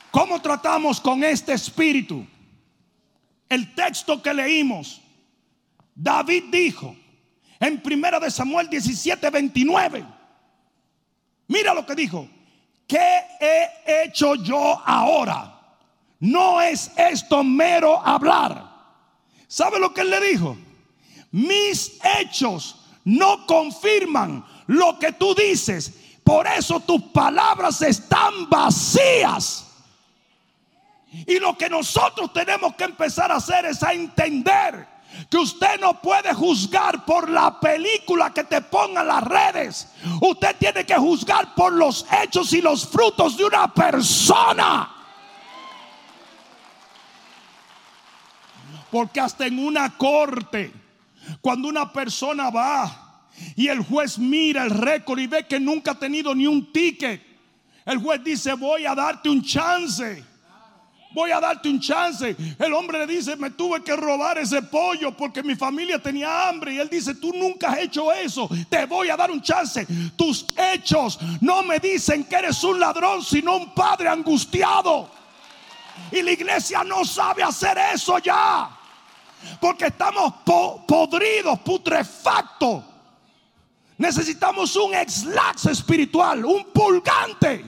¿Cómo tratamos con este espíritu? El texto que leímos, David dijo, En primera de Samuel 17, 29. Mira lo que dijo. ¿Qué he hecho yo ahora? No es esto mero hablar. ¿Sabe lo que él le dijo? Mis hechos no confirman lo que tú dices. Por eso tus palabras están vacías. Y lo que nosotros tenemos que empezar a hacer es a entender que usted no puede juzgar por la película que te pongan las redes. Usted tiene que juzgar por los hechos y los frutos de una persona. Porque hasta en una corte, cuando una persona va y el juez mira el récord y ve que nunca ha tenido ni un ticket, el juez dice, voy a darte un chance. Voy a darte un chance. El hombre le dice, me tuve que robar ese pollo porque mi familia tenía hambre. Y él dice, tú nunca has hecho eso. Te voy a dar un chance. Tus hechos no me dicen que eres un ladrón, sino un padre angustiado. Y la iglesia no sabe hacer eso ya. Porque estamos podridos, putrefactos. Necesitamos un ex-lax espiritual, un pulgante,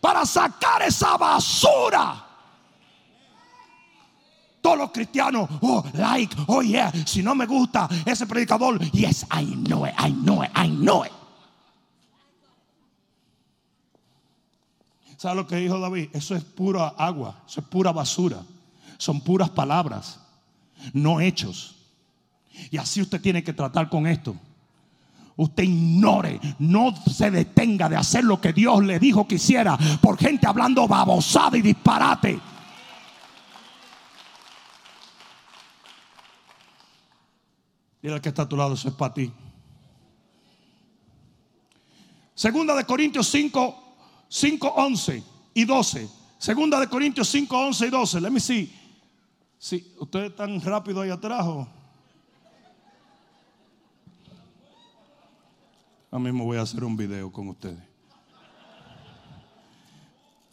para sacar esa basura. Todos los cristianos, oh, like, oh yeah, si no me gusta ese predicador, yes, I know it, I know it, I know it. ¿Sabe lo que dijo David? Eso es pura agua, eso es pura basura, son puras palabras no hechos. Y así usted tiene que tratar con esto. Usted ignore, no se detenga de hacer lo que Dios le dijo que hiciera por gente hablando babosada y disparate. Dile al que está a tu lado, eso es para ti. Segunda de Corintios 5, 5, 11 y 12. Segunda de Corintios 5, 11 y 12. Let me see. Si ustedes están rápido ahí atrás. A mí me voy a hacer un video con ustedes.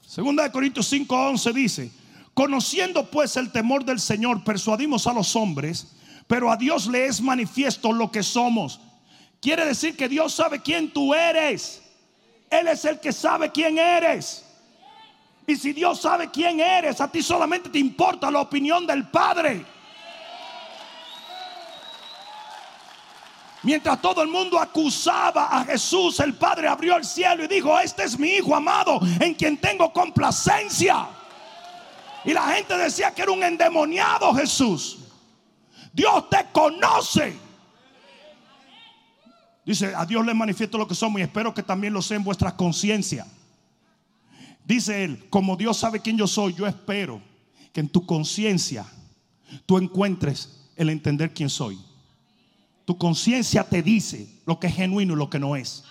Segunda de Corintios 5:11 dice, conociendo pues el temor del Señor, persuadimos a los hombres, pero a Dios le es manifiesto lo que somos. Quiere decir que Dios sabe quién tú eres. Él es el que sabe quién eres. Y si Dios sabe quién eres, a ti solamente te importa la opinión del Padre. Mientras todo el mundo acusaba a Jesús, el Padre abrió el cielo y dijo, este es mi Hijo amado en quien tengo complacencia. Y la gente decía que era un endemoniado Jesús. Dios te conoce. Dice, a Dios le manifiesto lo que somos y espero que también lo sea en vuestra conciencia. Dice él, como Dios sabe quién yo soy, yo espero que en tu conciencia tú encuentres el entender quién soy. Tu conciencia te dice lo que es genuino y lo que no es.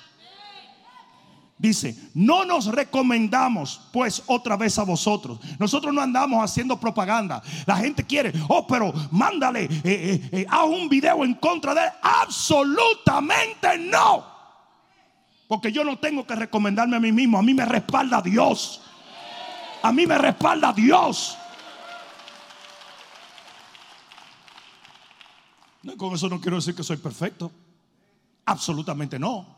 Dice, no nos recomendamos pues otra vez a vosotros. Nosotros no andamos haciendo propaganda. La gente quiere, oh, pero mándale, eh, eh, eh, haz un video en contra de él. Absolutamente no. Porque yo no tengo que recomendarme a mí mismo. A mí me respalda Dios. A mí me respalda Dios. No, con eso no quiero decir que soy perfecto. Absolutamente no.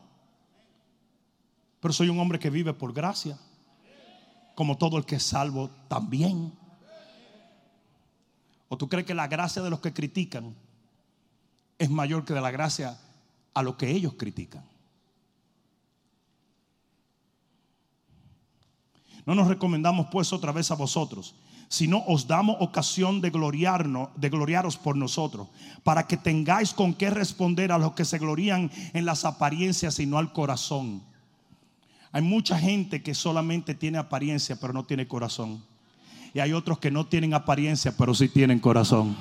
Pero soy un hombre que vive por gracia. Como todo el que es salvo también. ¿O tú crees que la gracia de los que critican es mayor que de la gracia a los que ellos critican? No nos recomendamos pues otra vez a vosotros, sino os damos ocasión de gloriarnos, de gloriaros por nosotros, para que tengáis con qué responder a los que se glorían en las apariencias y no al corazón. Hay mucha gente que solamente tiene apariencia pero no tiene corazón. Y hay otros que no tienen apariencia pero sí tienen corazón.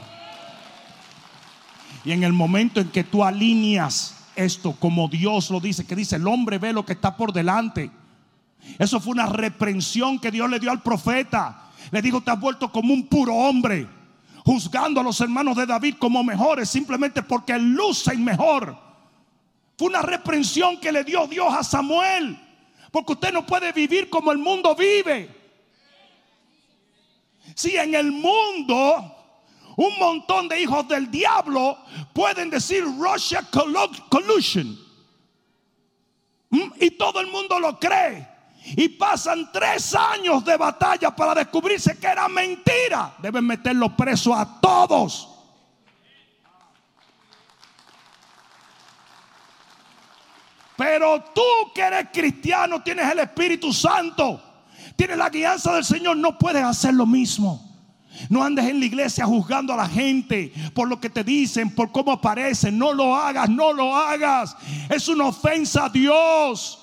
Y en el momento en que tú alineas esto como Dios lo dice, que dice, el hombre ve lo que está por delante eso fue una reprensión que Dios le dio al profeta. Le dijo, te has vuelto como un puro hombre, juzgando a los hermanos de David como mejores simplemente porque lucen mejor. Fue una reprensión que le dio Dios a Samuel, porque usted no puede vivir como el mundo vive. Si en el mundo un montón de hijos del diablo pueden decir Russia collusion. ¿Mm? Y todo el mundo lo cree. Y pasan tres años de batalla para descubrirse que era mentira. Deben meterlo preso a todos. Pero tú que eres cristiano, tienes el Espíritu Santo, tienes la guianza del Señor, no puedes hacer lo mismo. No andes en la iglesia juzgando a la gente por lo que te dicen, por cómo aparecen. No lo hagas, no lo hagas. Es una ofensa a Dios.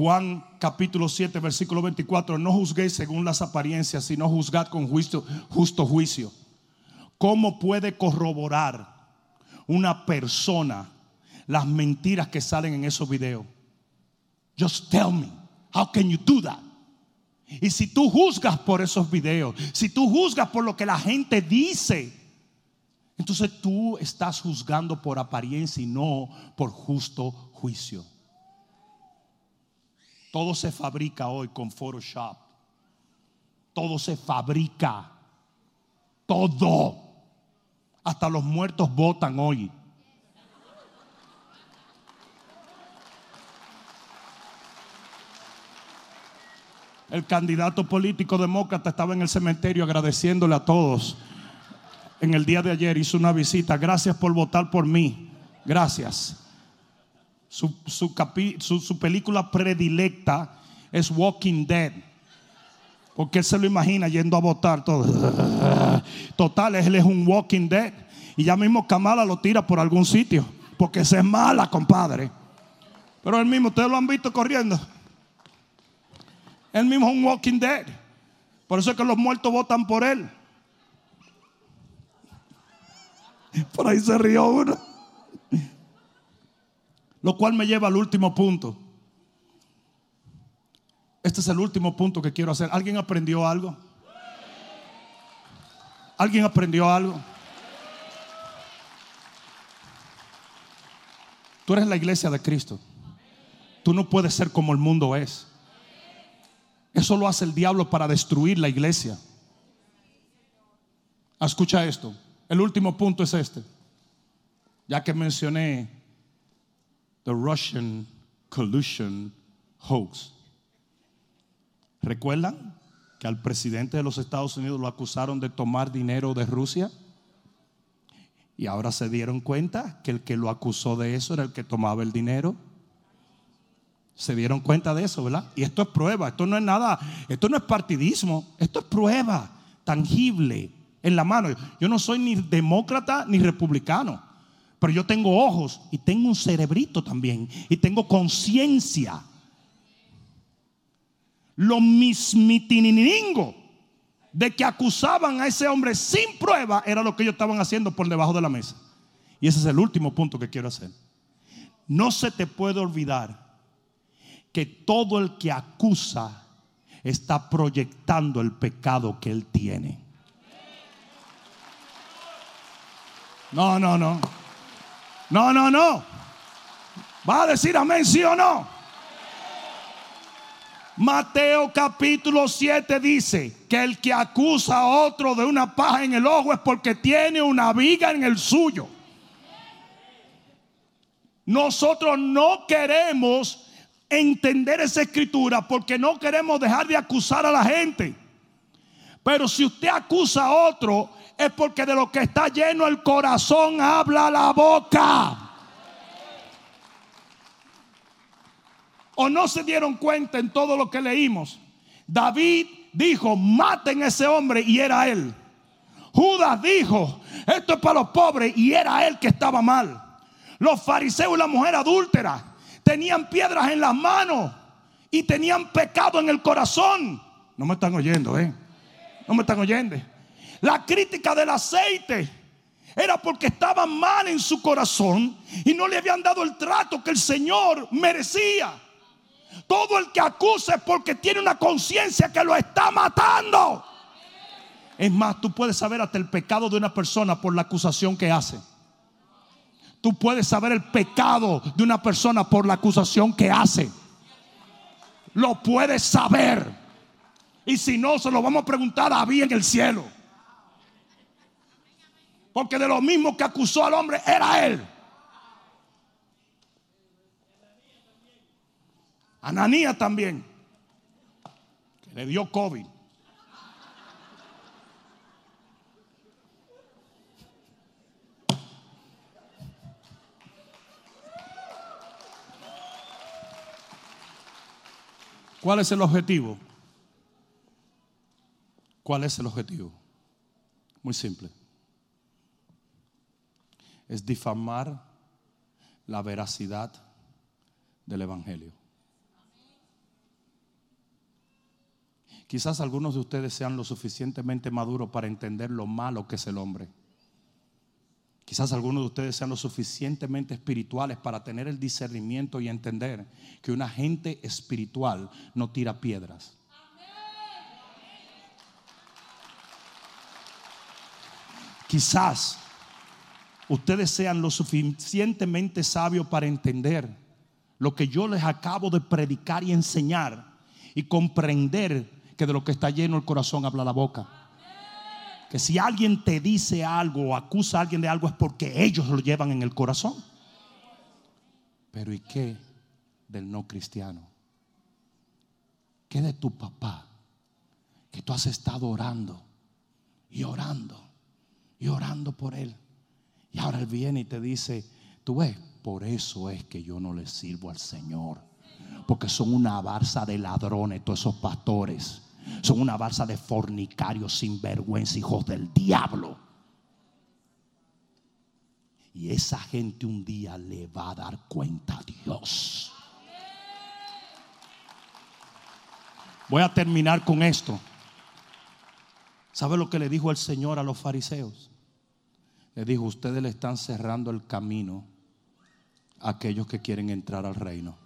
Juan capítulo 7, versículo 24. No juzguéis según las apariencias, sino juzgad con juicio, justo juicio. ¿Cómo puede corroborar una persona las mentiras que salen en esos videos? Just tell me, how can you do that? Y si tú juzgas por esos videos, si tú juzgas por lo que la gente dice, entonces tú estás juzgando por apariencia y no por justo juicio. Todo se fabrica hoy con Photoshop. Todo se fabrica. Todo. Hasta los muertos votan hoy. El candidato político demócrata estaba en el cementerio agradeciéndole a todos. En el día de ayer hizo una visita. Gracias por votar por mí. Gracias. Su, su, película predilecta es Walking Dead. Porque él se lo imagina yendo a votar todo. Total, él es un Walking Dead. Y ya mismo Kamala lo tira por algún sitio. Porque se es mala, compadre. Pero él mismo, ustedes lo han visto corriendo. Él mismo es un Walking Dead. Por eso es que los muertos votan por él. Por ahí se rió uno. Lo cual me lleva al último punto. Este es el último punto que quiero hacer. ¿Alguien aprendió algo? ¿Alguien aprendió algo? Tú eres la iglesia de Cristo. Tú no puedes ser como el mundo es. Eso lo hace el diablo para destruir la iglesia. Escucha esto. El último punto es este. Ya que mencioné the Russian collusion hoax. ¿Recuerdan que al presidente de los Estados Unidos lo acusaron de tomar dinero de Rusia? Y ahora se dieron cuenta que el que lo acusó de eso era el que tomaba el dinero. Se dieron cuenta de eso, ¿verdad? Y esto es prueba, esto no es nada, esto no es partidismo, esto es prueba tangible en la mano. Yo no soy ni demócrata ni republicano. Pero yo tengo ojos y tengo un cerebrito también. Y tengo conciencia. Lo mismitininingo de que acusaban a ese hombre sin prueba era lo que ellos estaban haciendo por debajo de la mesa. Y ese es el último punto que quiero hacer. No se te puede olvidar que todo el que acusa está proyectando el pecado que él tiene. No, no, no. No, no, no. ¿Va a decir amén, sí o no? Mateo capítulo 7 dice que el que acusa a otro de una paja en el ojo es porque tiene una viga en el suyo. Nosotros no queremos entender esa escritura porque no queremos dejar de acusar a la gente. Pero si usted acusa a otro, es porque de lo que está lleno el corazón habla la boca. ¿O no se dieron cuenta en todo lo que leímos? David dijo, maten a ese hombre y era él. Judas dijo, esto es para los pobres y era él que estaba mal. Los fariseos y la mujer adúltera tenían piedras en las manos y tenían pecado en el corazón. No me están oyendo, ¿eh? No me están oyendo. La crítica del aceite era porque estaba mal en su corazón y no le habían dado el trato que el Señor merecía. Todo el que acusa es porque tiene una conciencia que lo está matando. Es más, tú puedes saber hasta el pecado de una persona por la acusación que hace. Tú puedes saber el pecado de una persona por la acusación que hace. lo puede saber. Y si no, se lo vamos a preguntar a David en el cielo. Porque de lo mismo que acusó al hombre era él. Ananía también, que le dio COVID. ¿Cuál es el objetivo? ¿Cuál es el objetivo? Muy simple. Es difamar la veracidad del Evangelio. Quizás algunos de ustedes sean lo suficientemente maduros para entender lo malo que es el hombre. Quizás algunos de ustedes sean lo suficientemente espirituales para tener el discernimiento y entender que una gente espiritual no tira piedras. Quizás ustedes sean lo suficientemente sabios para entender lo que yo les acabo de predicar y enseñar y comprender que de lo que está lleno el corazón habla la boca que si alguien te dice algo o acusa a alguien de algo es porque ellos lo llevan en el corazón. Pero ¿y qué del no cristiano? ¿Qué de tu papá? Que tú has estado orando y orando y orando por él. Y ahora él viene y te dice, tú ves, por eso es que yo no le sirvo al Señor. Porque son una barza de ladrones todos esos pastores son una balsa de fornicarios sin vergüenza, hijos del diablo. Y esa gente un día le va a dar cuenta a Dios. Voy a terminar con esto. ¿Sabe lo que le dijo el Señor a los fariseos? Le dijo, ustedes le están cerrando el camino a aquellos que quieren entrar al reino.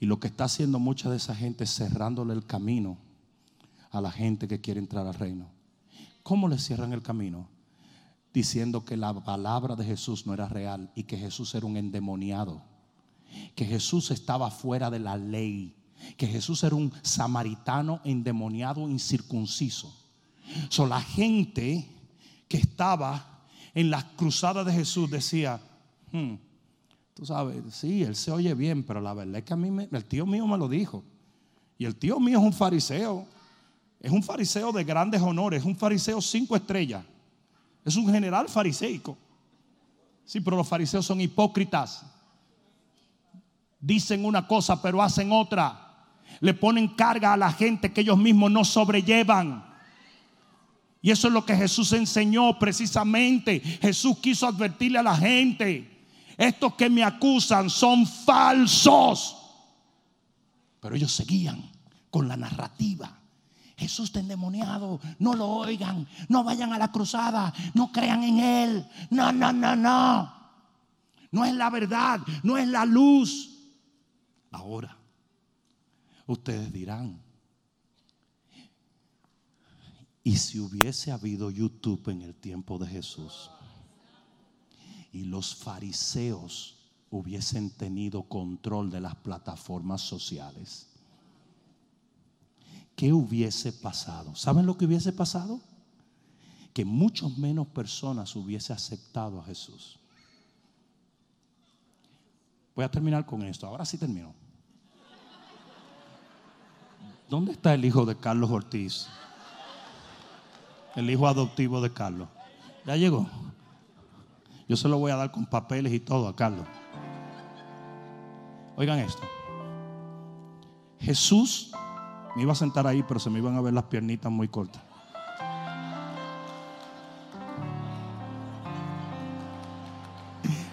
Y lo que está haciendo mucha de esa gente es cerrándole el camino a la gente que quiere entrar al reino. ¿Cómo le cierran el camino? Diciendo que la palabra de Jesús no era real y que Jesús era un endemoniado. Que Jesús estaba fuera de la ley. Que Jesús era un samaritano endemoniado incircunciso. So, la gente que estaba en las cruzadas de Jesús decía, hmm, Tú sabes, sí, él se oye bien, pero la verdad es que a mí, el tío mío me lo dijo. Y el tío mío es un fariseo. Es un fariseo de grandes honores, es un fariseo cinco estrellas. Es un general fariseico. Sí, pero los fariseos son hipócritas. Dicen una cosa, pero hacen otra. Le ponen carga a la gente que ellos mismos no sobrellevan. Y eso es lo que Jesús enseñó precisamente. Jesús quiso advertirle a la gente estos que me acusan son falsos. Pero ellos seguían con la narrativa. Jesús está endemoniado, no lo oigan, no vayan a la cruzada, no crean en Él. No, no, no, no. No es la verdad, no es la luz. Ahora, ustedes dirán, ¿y si hubiese habido YouTube en el tiempo de Jesús? y los fariseos hubiesen tenido control de las plataformas sociales, ¿qué hubiese pasado? ¿Saben lo que hubiese pasado? Que muchos menos personas hubiese aceptado a Jesús. Voy a terminar con esto. Ahora sí termino. ¿Dónde está el hijo de Carlos Ortiz? El hijo adoptivo de Carlos. ¿Ya llegó? Yo se lo voy a dar con papeles y todo a Carlos. Oigan esto. Jesús me iba a sentar ahí, pero se me iban a ver las piernitas muy cortas.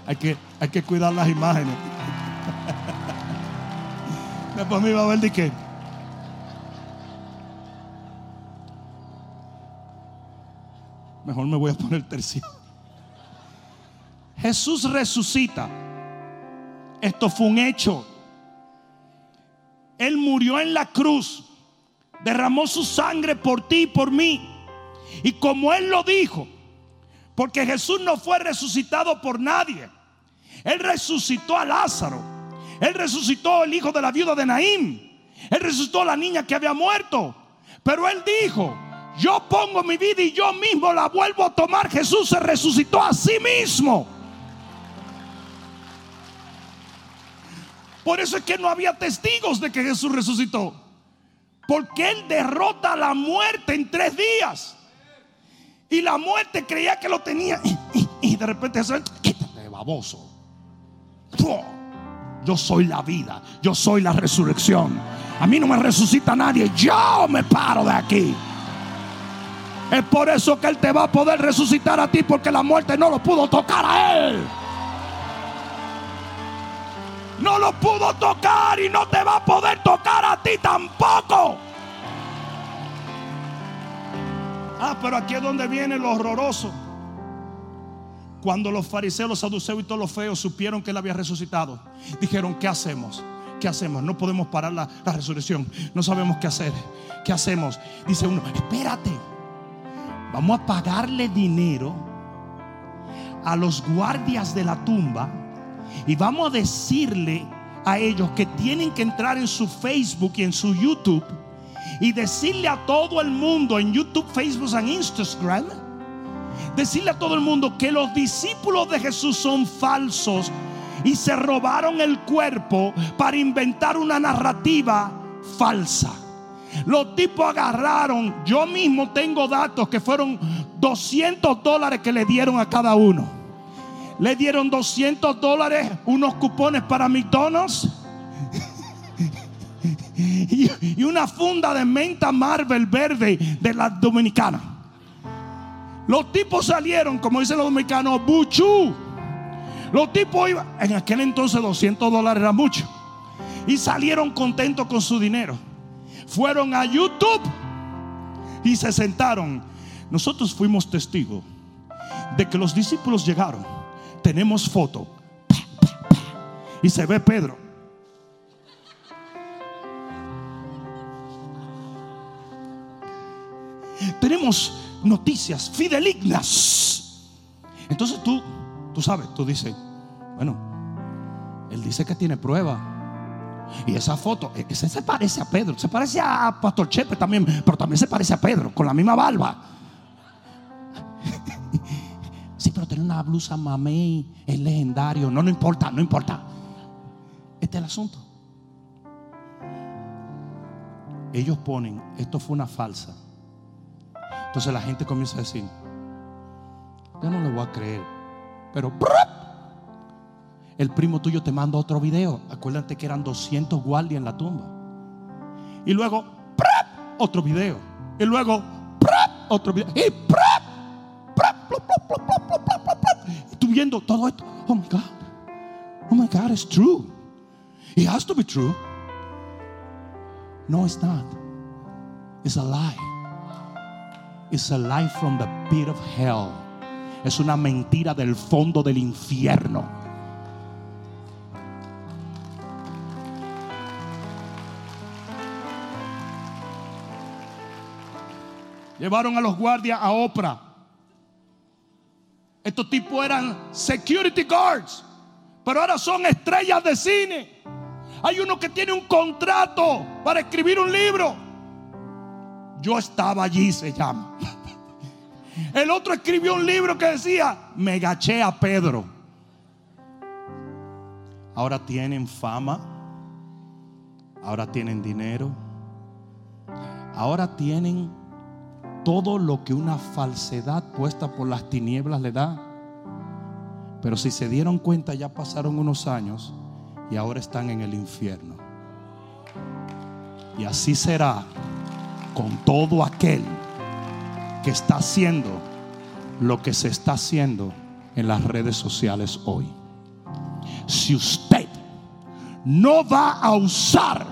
Hay que, hay que cuidar las imágenes. Después me iba a ver de qué. Mejor me voy a poner tercio. Jesús resucita. Esto fue un hecho. Él murió en la cruz, derramó su sangre por ti y por mí. Y como Él lo dijo, porque Jesús no fue resucitado por nadie. Él resucitó a Lázaro. Él resucitó el hijo de la viuda de Naim. Él resucitó a la niña que había muerto. Pero él dijo, yo pongo mi vida y yo mismo la vuelvo a tomar. Jesús se resucitó a sí mismo. Por eso es que no había testigos de que Jesús resucitó. Porque Él derrota la muerte en tres días. Y la muerte creía que lo tenía. Y, de repente eso, quítate, baboso. Yo soy la vida. Yo soy la resurrección. A mí no me resucita nadie. Yo me paro de aquí. Es por eso que Él te va a poder resucitar a ti. Porque la muerte no lo pudo tocar a Él. No lo pudo tocar y no te va a poder tocar a ti tampoco. Ah, pero aquí es donde viene lo horroroso. Cuando los fariseos, los saduceos y todos los feos supieron que él había resucitado, dijeron, ¿qué hacemos? ¿Qué hacemos? No podemos parar la, la resurrección. No sabemos qué hacer. ¿Qué hacemos? Dice uno, espérate. Vamos a pagarle dinero a los guardias de la tumba y vamos a decirle a ellos que tienen que entrar en su Facebook y en su YouTube y decirle a todo el mundo en YouTube, Facebook y Instagram, decirle a todo el mundo que los discípulos de Jesús son falsos y se robaron el cuerpo para inventar una narrativa falsa. Los tipos agarraron, yo mismo tengo datos que fueron 200 dólares que le dieron a cada uno. Le dieron 200 dólares, unos cupones para McDonald's y, una funda de menta Marvel verde de la dominicana. Los tipos salieron, como dicen los dominicanos, buchú. Los tipos iban, en aquel entonces 200 dólares era mucho. Y salieron contentos con su dinero. Fueron a YouTube y se sentaron. Nosotros fuimos testigos de que los discípulos llegaron tenemos foto. Y se ve Pedro. Tenemos noticias fidelignas. Entonces tú, tú sabes, tú dices, bueno, él dice que tiene prueba. Y esa foto, e-, ese se parece a Pedro, se parece a Pastor Chepe también, pero también se parece a Pedro, con la misma barba. Sí, pero tener una blusa mamey es legendario. No, no importa, no importa. Este es el asunto. Ellos ponen, esto fue una falsa. Entonces la gente comienza a decir, yo no le voy a creer. Pero el primo tuyo te manda otro video. Acuérdate que eran 200 guardias en la tumba. Y luego, otro video. Y luego, otro video. Y y tú viendo todo esto. Oh my God. Oh my God, it's true. It has to be true. No, it's not. It's a lie. It's a lie from the pit of hell. Es una mentira del fondo del infierno. Llevaron a los guardias a Oprah. Estos tipos eran security guards, pero ahora son estrellas de cine. Hay uno que tiene un contrato para escribir un libro. Yo estaba allí, se llama. El otro escribió un libro que decía, me gaché a Pedro. Ahora tienen fama, ahora tienen dinero, ahora tienen todo lo que una falsedad puesta por las tinieblas le da. Pero si se dieron cuenta, ya pasaron unos años y ahora están en el infierno. Y así será con todo aquel que está haciendo lo que se está haciendo en las redes sociales hoy. Si usted no va a usar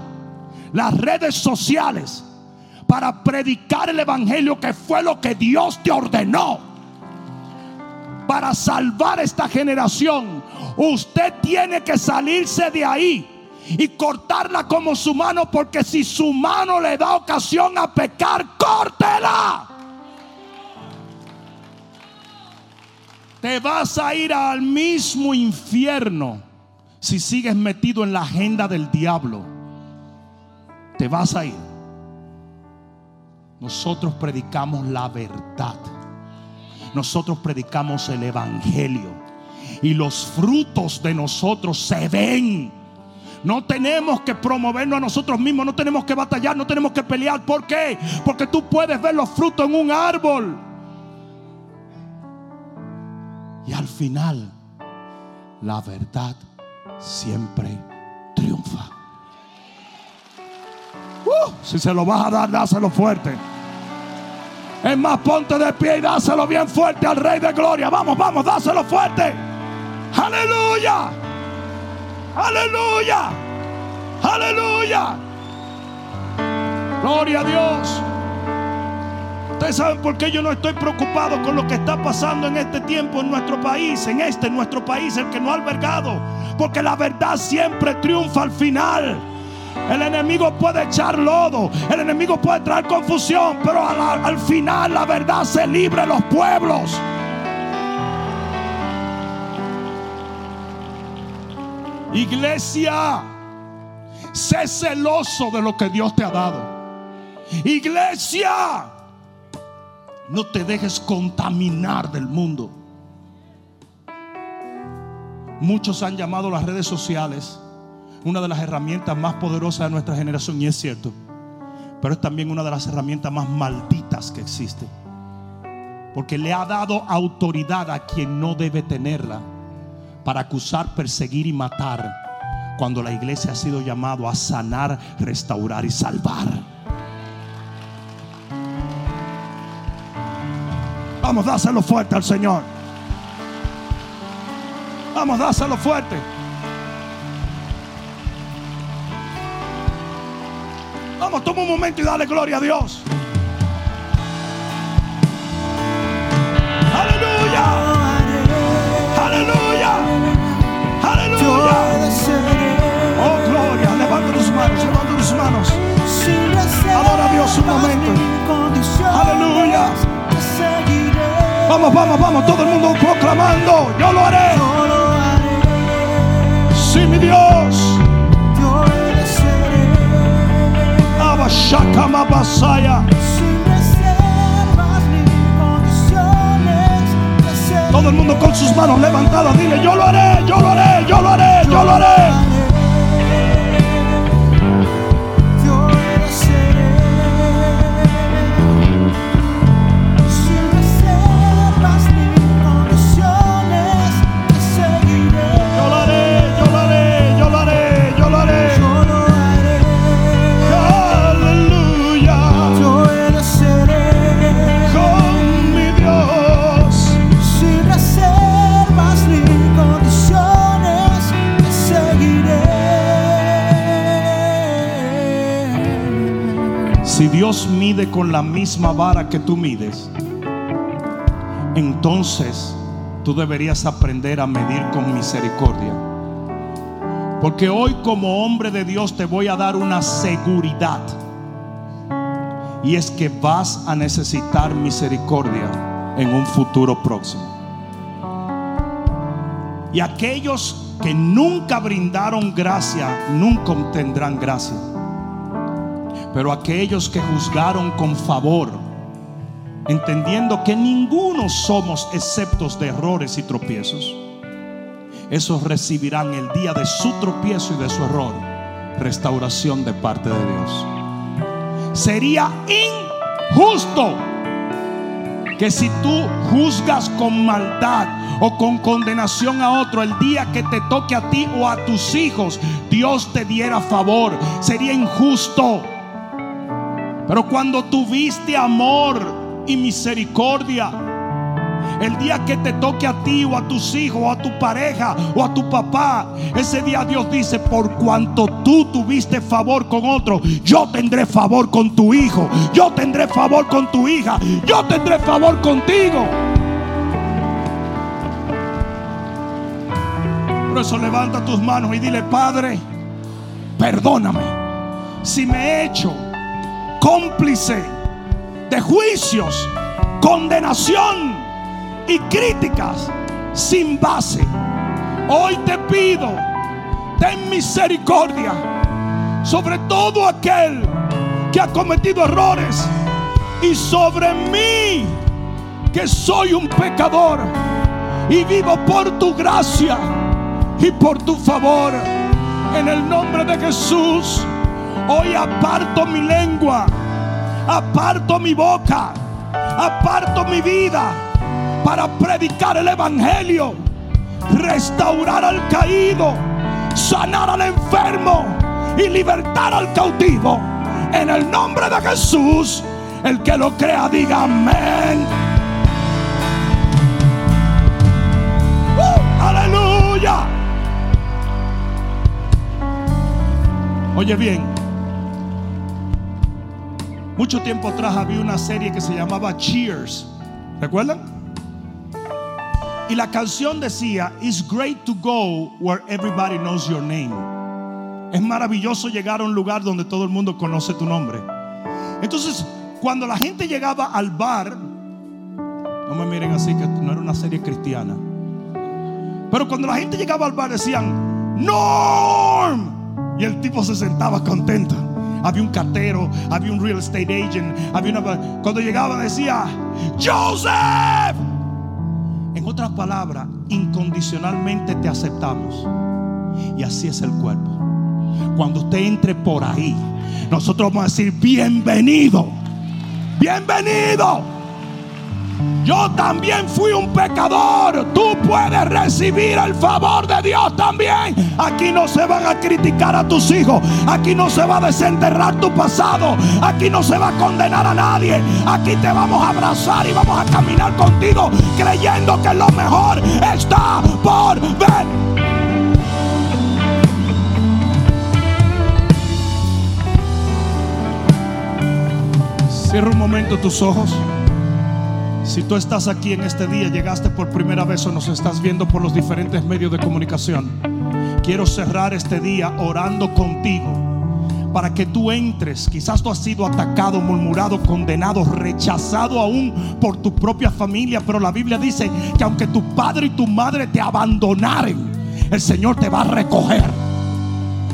las redes sociales para predicar el Evangelio que fue lo que Dios te ordenó. Para salvar esta generación, usted tiene que salirse de ahí y cortarla como su mano, porque si su mano le da ocasión a pecar, córtela. Te vas a ir al mismo infierno si sigues metido en la agenda del diablo, te vas a ir. Nosotros predicamos la verdad. Nosotros predicamos el Evangelio. Y los frutos de nosotros se ven. No tenemos que promovernos a nosotros mismos, no tenemos que batallar, no tenemos que pelear. ¿Por qué? Porque tú puedes ver los frutos en un árbol. Y al final, la verdad siempre triunfa. Uh, si se lo vas a dar, dáselo fuerte. Es más, ponte de pie y dáselo bien fuerte al Rey de Gloria. Vamos, vamos, dáselo fuerte. Aleluya. Aleluya. Aleluya. Gloria a Dios. Ustedes saben por qué yo no estoy preocupado con lo que está pasando en este tiempo en nuestro país, en este, en nuestro país, el que no ha albergado. Porque la verdad siempre triunfa al final. El enemigo puede echar lodo, el enemigo puede traer confusión, pero al, al final la verdad se libre los pueblos. Iglesia, sé celoso de lo que Dios te ha dado. Iglesia, no te dejes contaminar del mundo. Muchos han llamado las redes sociales una de las herramientas más poderosas de nuestra generación y es cierto. Pero es también una de las herramientas más malditas que existe. Porque le ha dado autoridad a quien no debe tenerla para acusar, perseguir y matar cuando la iglesia ha sido llamado a sanar, restaurar y salvar. Vamos, dáselo fuerte al Señor. Vamos, dáselo fuerte. Vamos, toma un momento y dale gloria a Dios. Aleluya. Aleluya. Aleluya. Oh, gloria. Levanta tus manos, levanta tus manos. Adora a Dios un momento. Aleluya. Vamos, vamos, vamos. Todo el mundo proclamando. Yo lo haré. Sí, mi Dios. Abashakama Basaya. Todo el mundo con sus manos levantadas. Dile, yo lo haré, yo lo haré, yo lo haré, yo lo haré. Dios mide con la misma vara que tú mides, entonces tú deberías aprender a medir con misericordia. Porque hoy como hombre de Dios te voy a dar una seguridad. Y es que vas a necesitar misericordia en un futuro próximo. Y aquellos que nunca brindaron gracia, nunca obtendrán gracia. Pero aquellos que juzgaron con favor, entendiendo que ninguno somos exceptos de errores y tropiezos, esos recibirán el día de su tropiezo y de su error restauración de parte de Dios. Sería injusto que si tú juzgas con maldad o con condenación a otro el día que te toque a ti o a tus hijos, Dios te diera favor. Sería injusto. Pero cuando tuviste amor y misericordia, el día que te toque a ti o a tus hijos o a tu pareja o a tu papá, ese día Dios dice, por cuanto tú tuviste favor con otro, yo tendré favor con tu hijo, yo tendré favor con tu hija, yo tendré favor contigo. Por eso levanta tus manos y dile, Padre, perdóname si me he hecho cómplice de juicios, condenación y críticas sin base. Hoy te pido ten misericordia sobre todo aquel que ha cometido errores y sobre mí que soy un pecador y vivo por tu gracia y por tu favor. En el nombre de Jesús, hoy aparto mi lengua, aparto mi boca, aparto mi vida para predicar el Evangelio, restaurar al caído, sanar al enfermo y libertar al cautivo. En el nombre de Jesús, el que lo crea diga amén. ¡Uh! aleluya. Oye bien, mucho tiempo atrás había una serie que se llamaba Cheers. ¿Recuerdan? Y la canción decía, It's great to go where everybody knows your name. Es maravilloso llegar a un lugar donde todo el mundo conoce tu nombre. Entonces, cuando la gente llegaba al bar, no me miren así que no era una serie cristiana. Pero cuando la gente llegaba al bar decían, Norm. Y el tipo se sentaba contento. Había un cartero, había un real estate agent, había una... Cuando llegaba decía, Joseph. En otras palabras, incondicionalmente te aceptamos. Y así es el cuerpo. Cuando usted entre por ahí, nosotros vamos a decir, bienvenido, bienvenido. Yo también fui un pecador. Tú puedes recibir el favor de Dios también. Aquí no se van a criticar a tus hijos. Aquí no se va a desenterrar tu pasado. Aquí no se va a condenar a nadie. Aquí te vamos a abrazar y vamos a caminar contigo creyendo que lo mejor está por ver. Cierra un momento tus ojos. Si tú estás aquí en este día, llegaste por primera vez o nos estás viendo por los diferentes medios de comunicación, quiero cerrar este día orando contigo para que tú entres. Quizás tú has sido atacado, murmurado, condenado, rechazado aún por tu propia familia, pero la Biblia dice que aunque tu padre y tu madre te abandonaren, el Señor te va a recoger.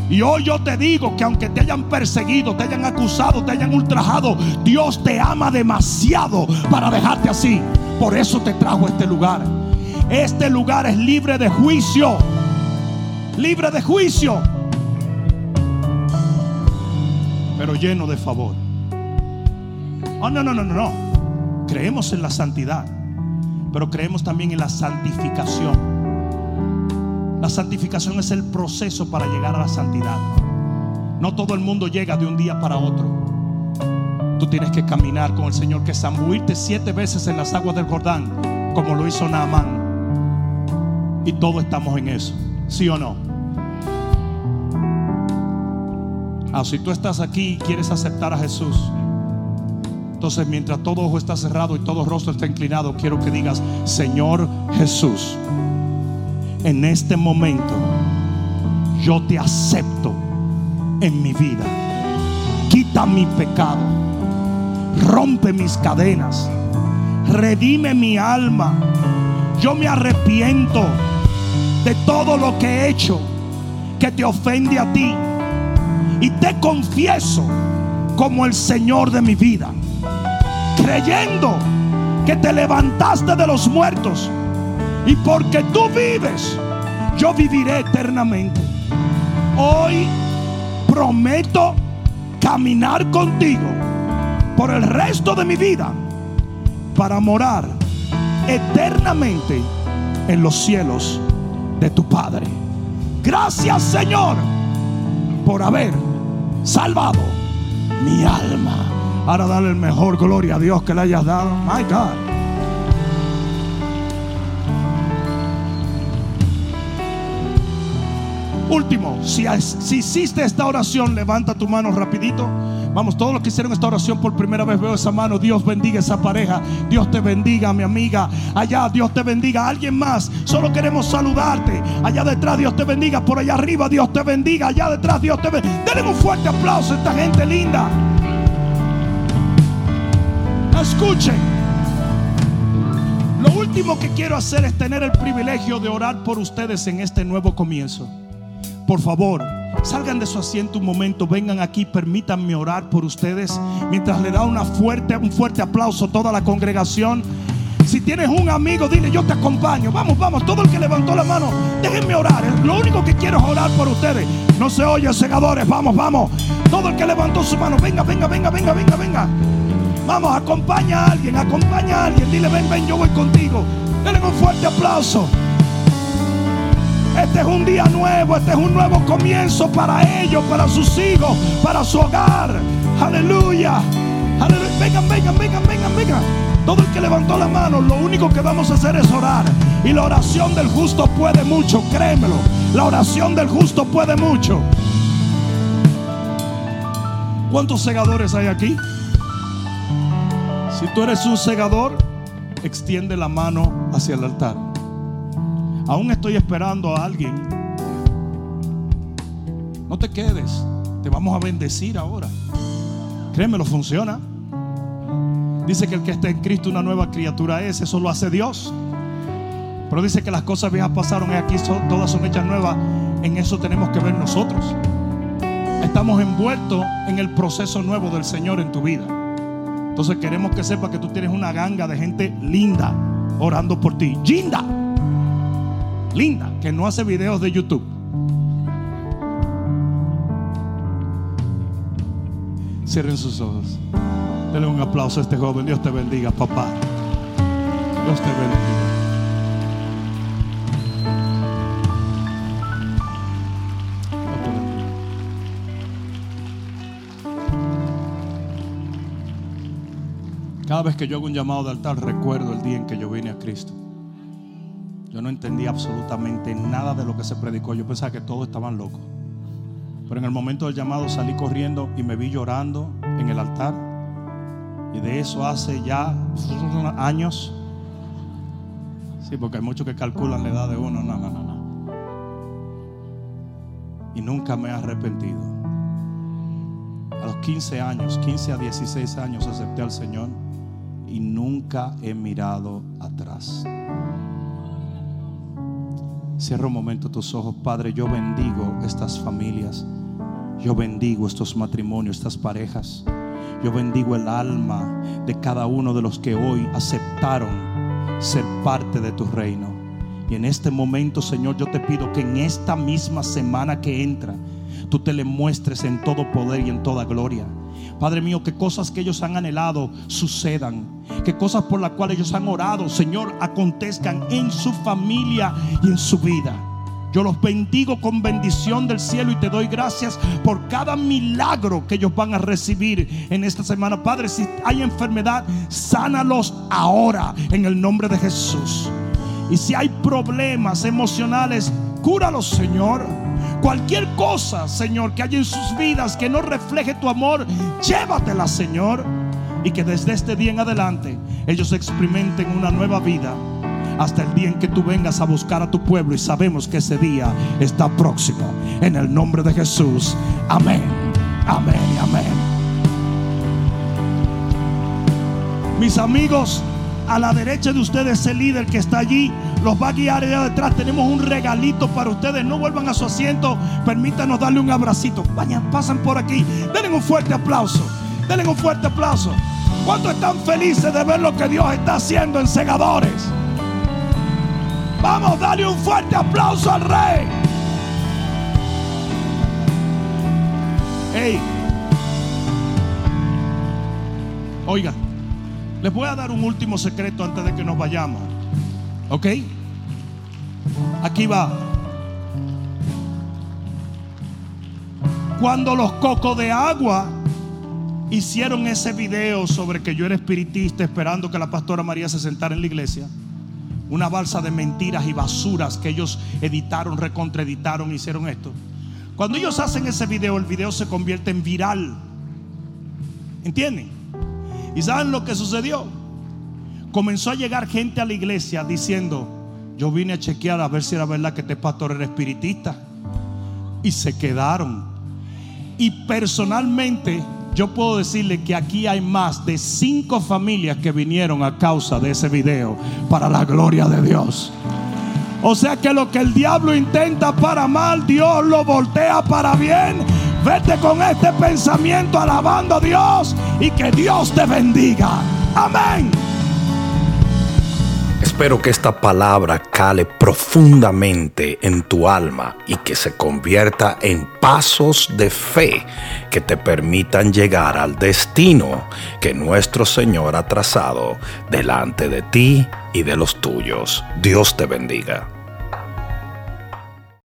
Y hoy yo te digo que aunque te hayan perseguido, te hayan acusado, te hayan ultrajado, Dios te ama demasiado para dejarte así. Por eso te trajo a este lugar. Este lugar es libre de juicio. Libre de juicio. Pero lleno de favor. Oh, no, no, no, no, no. Creemos en la santidad. Pero creemos también en la santificación. La santificación es el proceso para llegar a la santidad. No todo el mundo llega de un día para otro. Tú tienes que caminar con el Señor, que zambuirte siete veces en las aguas del Jordán, como lo hizo Naamán. Y todos estamos en eso, ¿sí o no? Ah, si tú estás aquí y quieres aceptar a Jesús, entonces mientras todo ojo está cerrado y todo rostro está inclinado, quiero que digas, Señor Jesús en este momento yo te acepto en mi vida. Quita mi pecado, rompe mis cadenas, redime mi alma. Yo me arrepiento de todo lo que he hecho que te ofende a ti y te confieso como el Señor de mi vida, creyendo que te levantaste de los muertos y porque tú vives, yo viviré eternamente. Hoy prometo caminar contigo por el resto de mi vida para morar eternamente en los cielos de tu Padre. Gracias Señor por haber salvado mi alma. Ahora dale el mejor gloria a Dios que le hayas dado. My God. Último, si, hiciste esta oración, levanta tu mano rapidito. Vamos, todos los que hicieron esta oración por primera vez, veo esa mano. Dios bendiga esa pareja. Dios te bendiga, mi amiga. Allá, Dios te bendiga. Alguien más, solo queremos saludarte. Allá detrás, Dios te bendiga. Por allá arriba, Dios te bendiga. Allá detrás, Dios te bendiga. Denle un fuerte aplauso a esta gente linda. Escuchen. Lo último que quiero hacer es tener el privilegio de orar por ustedes en este nuevo comienzo. Por favor, salgan de su asiento un momento, vengan aquí, permítanme orar por ustedes mientras le da una fuerte, un fuerte aplauso a toda la congregación. Si tienes un amigo, dile yo te acompaño. Vamos, vamos, todo el que levantó la mano, déjenme orar. Lo único que quiero es orar por ustedes. No se oye, segadores, vamos, vamos. Todo el que levantó su mano, venga, venga, venga, venga, venga, venga. Vamos, acompaña a alguien, acompaña a alguien. Dile, ven, ven, yo voy contigo. Denle un fuerte aplauso. Este es un día nuevo, este es un nuevo comienzo para ellos, para sus hijos, para su hogar. Aleluya. Vengan, vengan, vengan, vengan, vengan. Todo el que levantó la mano, lo único que vamos a hacer es orar. Y la oración del justo puede mucho, créemelo. La oración del justo puede mucho. ¿Cuántos segadores hay aquí? Si tú eres un segador, extiende la mano hacia el altar. Aún estoy esperando a alguien. No te quedes. Te vamos a bendecir ahora. Créemelo, funciona. Dice que el que está en Cristo una nueva criatura es. Eso lo hace Dios. Pero dice que las cosas viejas pasaron y aquí todas son hechas nuevas. En eso tenemos que ver nosotros. Estamos envueltos en el proceso nuevo del Señor en tu vida. Entonces queremos que sepa que tú tienes una ganga de gente linda orando por ti. Linda. Linda, que no hace videos de YouTube. Cierren sus ojos. Denle un aplauso a este joven. Dios te bendiga, papá. Dios te bendiga. Cada vez que yo hago un llamado de altar, recuerdo el día en que yo vine a Cristo. Yo no entendía absolutamente nada de lo que se predicó. Yo pensaba que todos estaban locos. Pero en el momento del llamado salí corriendo y me vi llorando en el altar. Y de eso hace ya años. Sí, porque hay muchos que calculan la edad de uno. No, no, no, no. Y nunca me he arrepentido. A los 15 años, 15 a 16 años acepté al Señor y nunca he mirado atrás. Cierra un momento tus ojos, Padre. Yo bendigo estas familias. Yo bendigo estos matrimonios, estas parejas. Yo bendigo el alma de cada uno de los que hoy aceptaron ser parte de tu reino. Y en este momento, Señor, yo te pido que en esta misma semana que entra, tú te le muestres en todo poder y en toda gloria. Padre mío, que cosas que ellos han anhelado sucedan. Que cosas por las cuales ellos han orado, Señor, acontezcan en su familia y en su vida. Yo los bendigo con bendición del cielo y te doy gracias por cada milagro que ellos van a recibir en esta semana. Padre, si hay enfermedad, sánalos ahora en el nombre de Jesús. Y si hay problemas emocionales, cúralos, Señor. Cualquier cosa, Señor, que haya en sus vidas que no refleje tu amor, llévatela, Señor. Y que desde este día en adelante ellos experimenten una nueva vida hasta el día en que tú vengas a buscar a tu pueblo y sabemos que ese día está próximo. En el nombre de Jesús. Amén. Amén amén. Mis amigos, a la derecha de ustedes ese líder que está allí los va a guiar allá detrás. Tenemos un regalito para ustedes. No vuelvan a su asiento. Permítanos darle un abracito. Vayan, pasan por aquí. Denle un fuerte aplauso. Denle un fuerte aplauso. ¿Cuántos están felices de ver lo que Dios está haciendo en segadores? Vamos, dale un fuerte aplauso al rey. Hey. Oiga, les voy a dar un último secreto antes de que nos vayamos. ¿Ok? Aquí va. Cuando los cocos de agua hicieron ese video sobre que yo era espiritista esperando que la pastora María se sentara en la iglesia, una balsa de mentiras y basuras que ellos editaron, recontraeditaron, hicieron esto. Cuando ellos hacen ese video, el video se convierte en viral. ¿Entienden? ¿Y saben lo que sucedió? Comenzó a llegar gente a la iglesia diciendo, yo vine a chequear a ver si era verdad que este pastor era espiritista. Y se quedaron. Y personalmente yo puedo decirle que aquí hay más de cinco familias que vinieron a causa de ese video para la gloria de Dios. O sea que lo que el diablo intenta para mal, Dios lo voltea para bien. Vete con este pensamiento alabando a Dios y que Dios te bendiga. Amén. Espero que esta palabra cale profundamente en tu alma y que se convierta en pasos de fe que te permitan llegar al destino que nuestro Señor ha trazado delante de ti y de los tuyos. Dios te bendiga.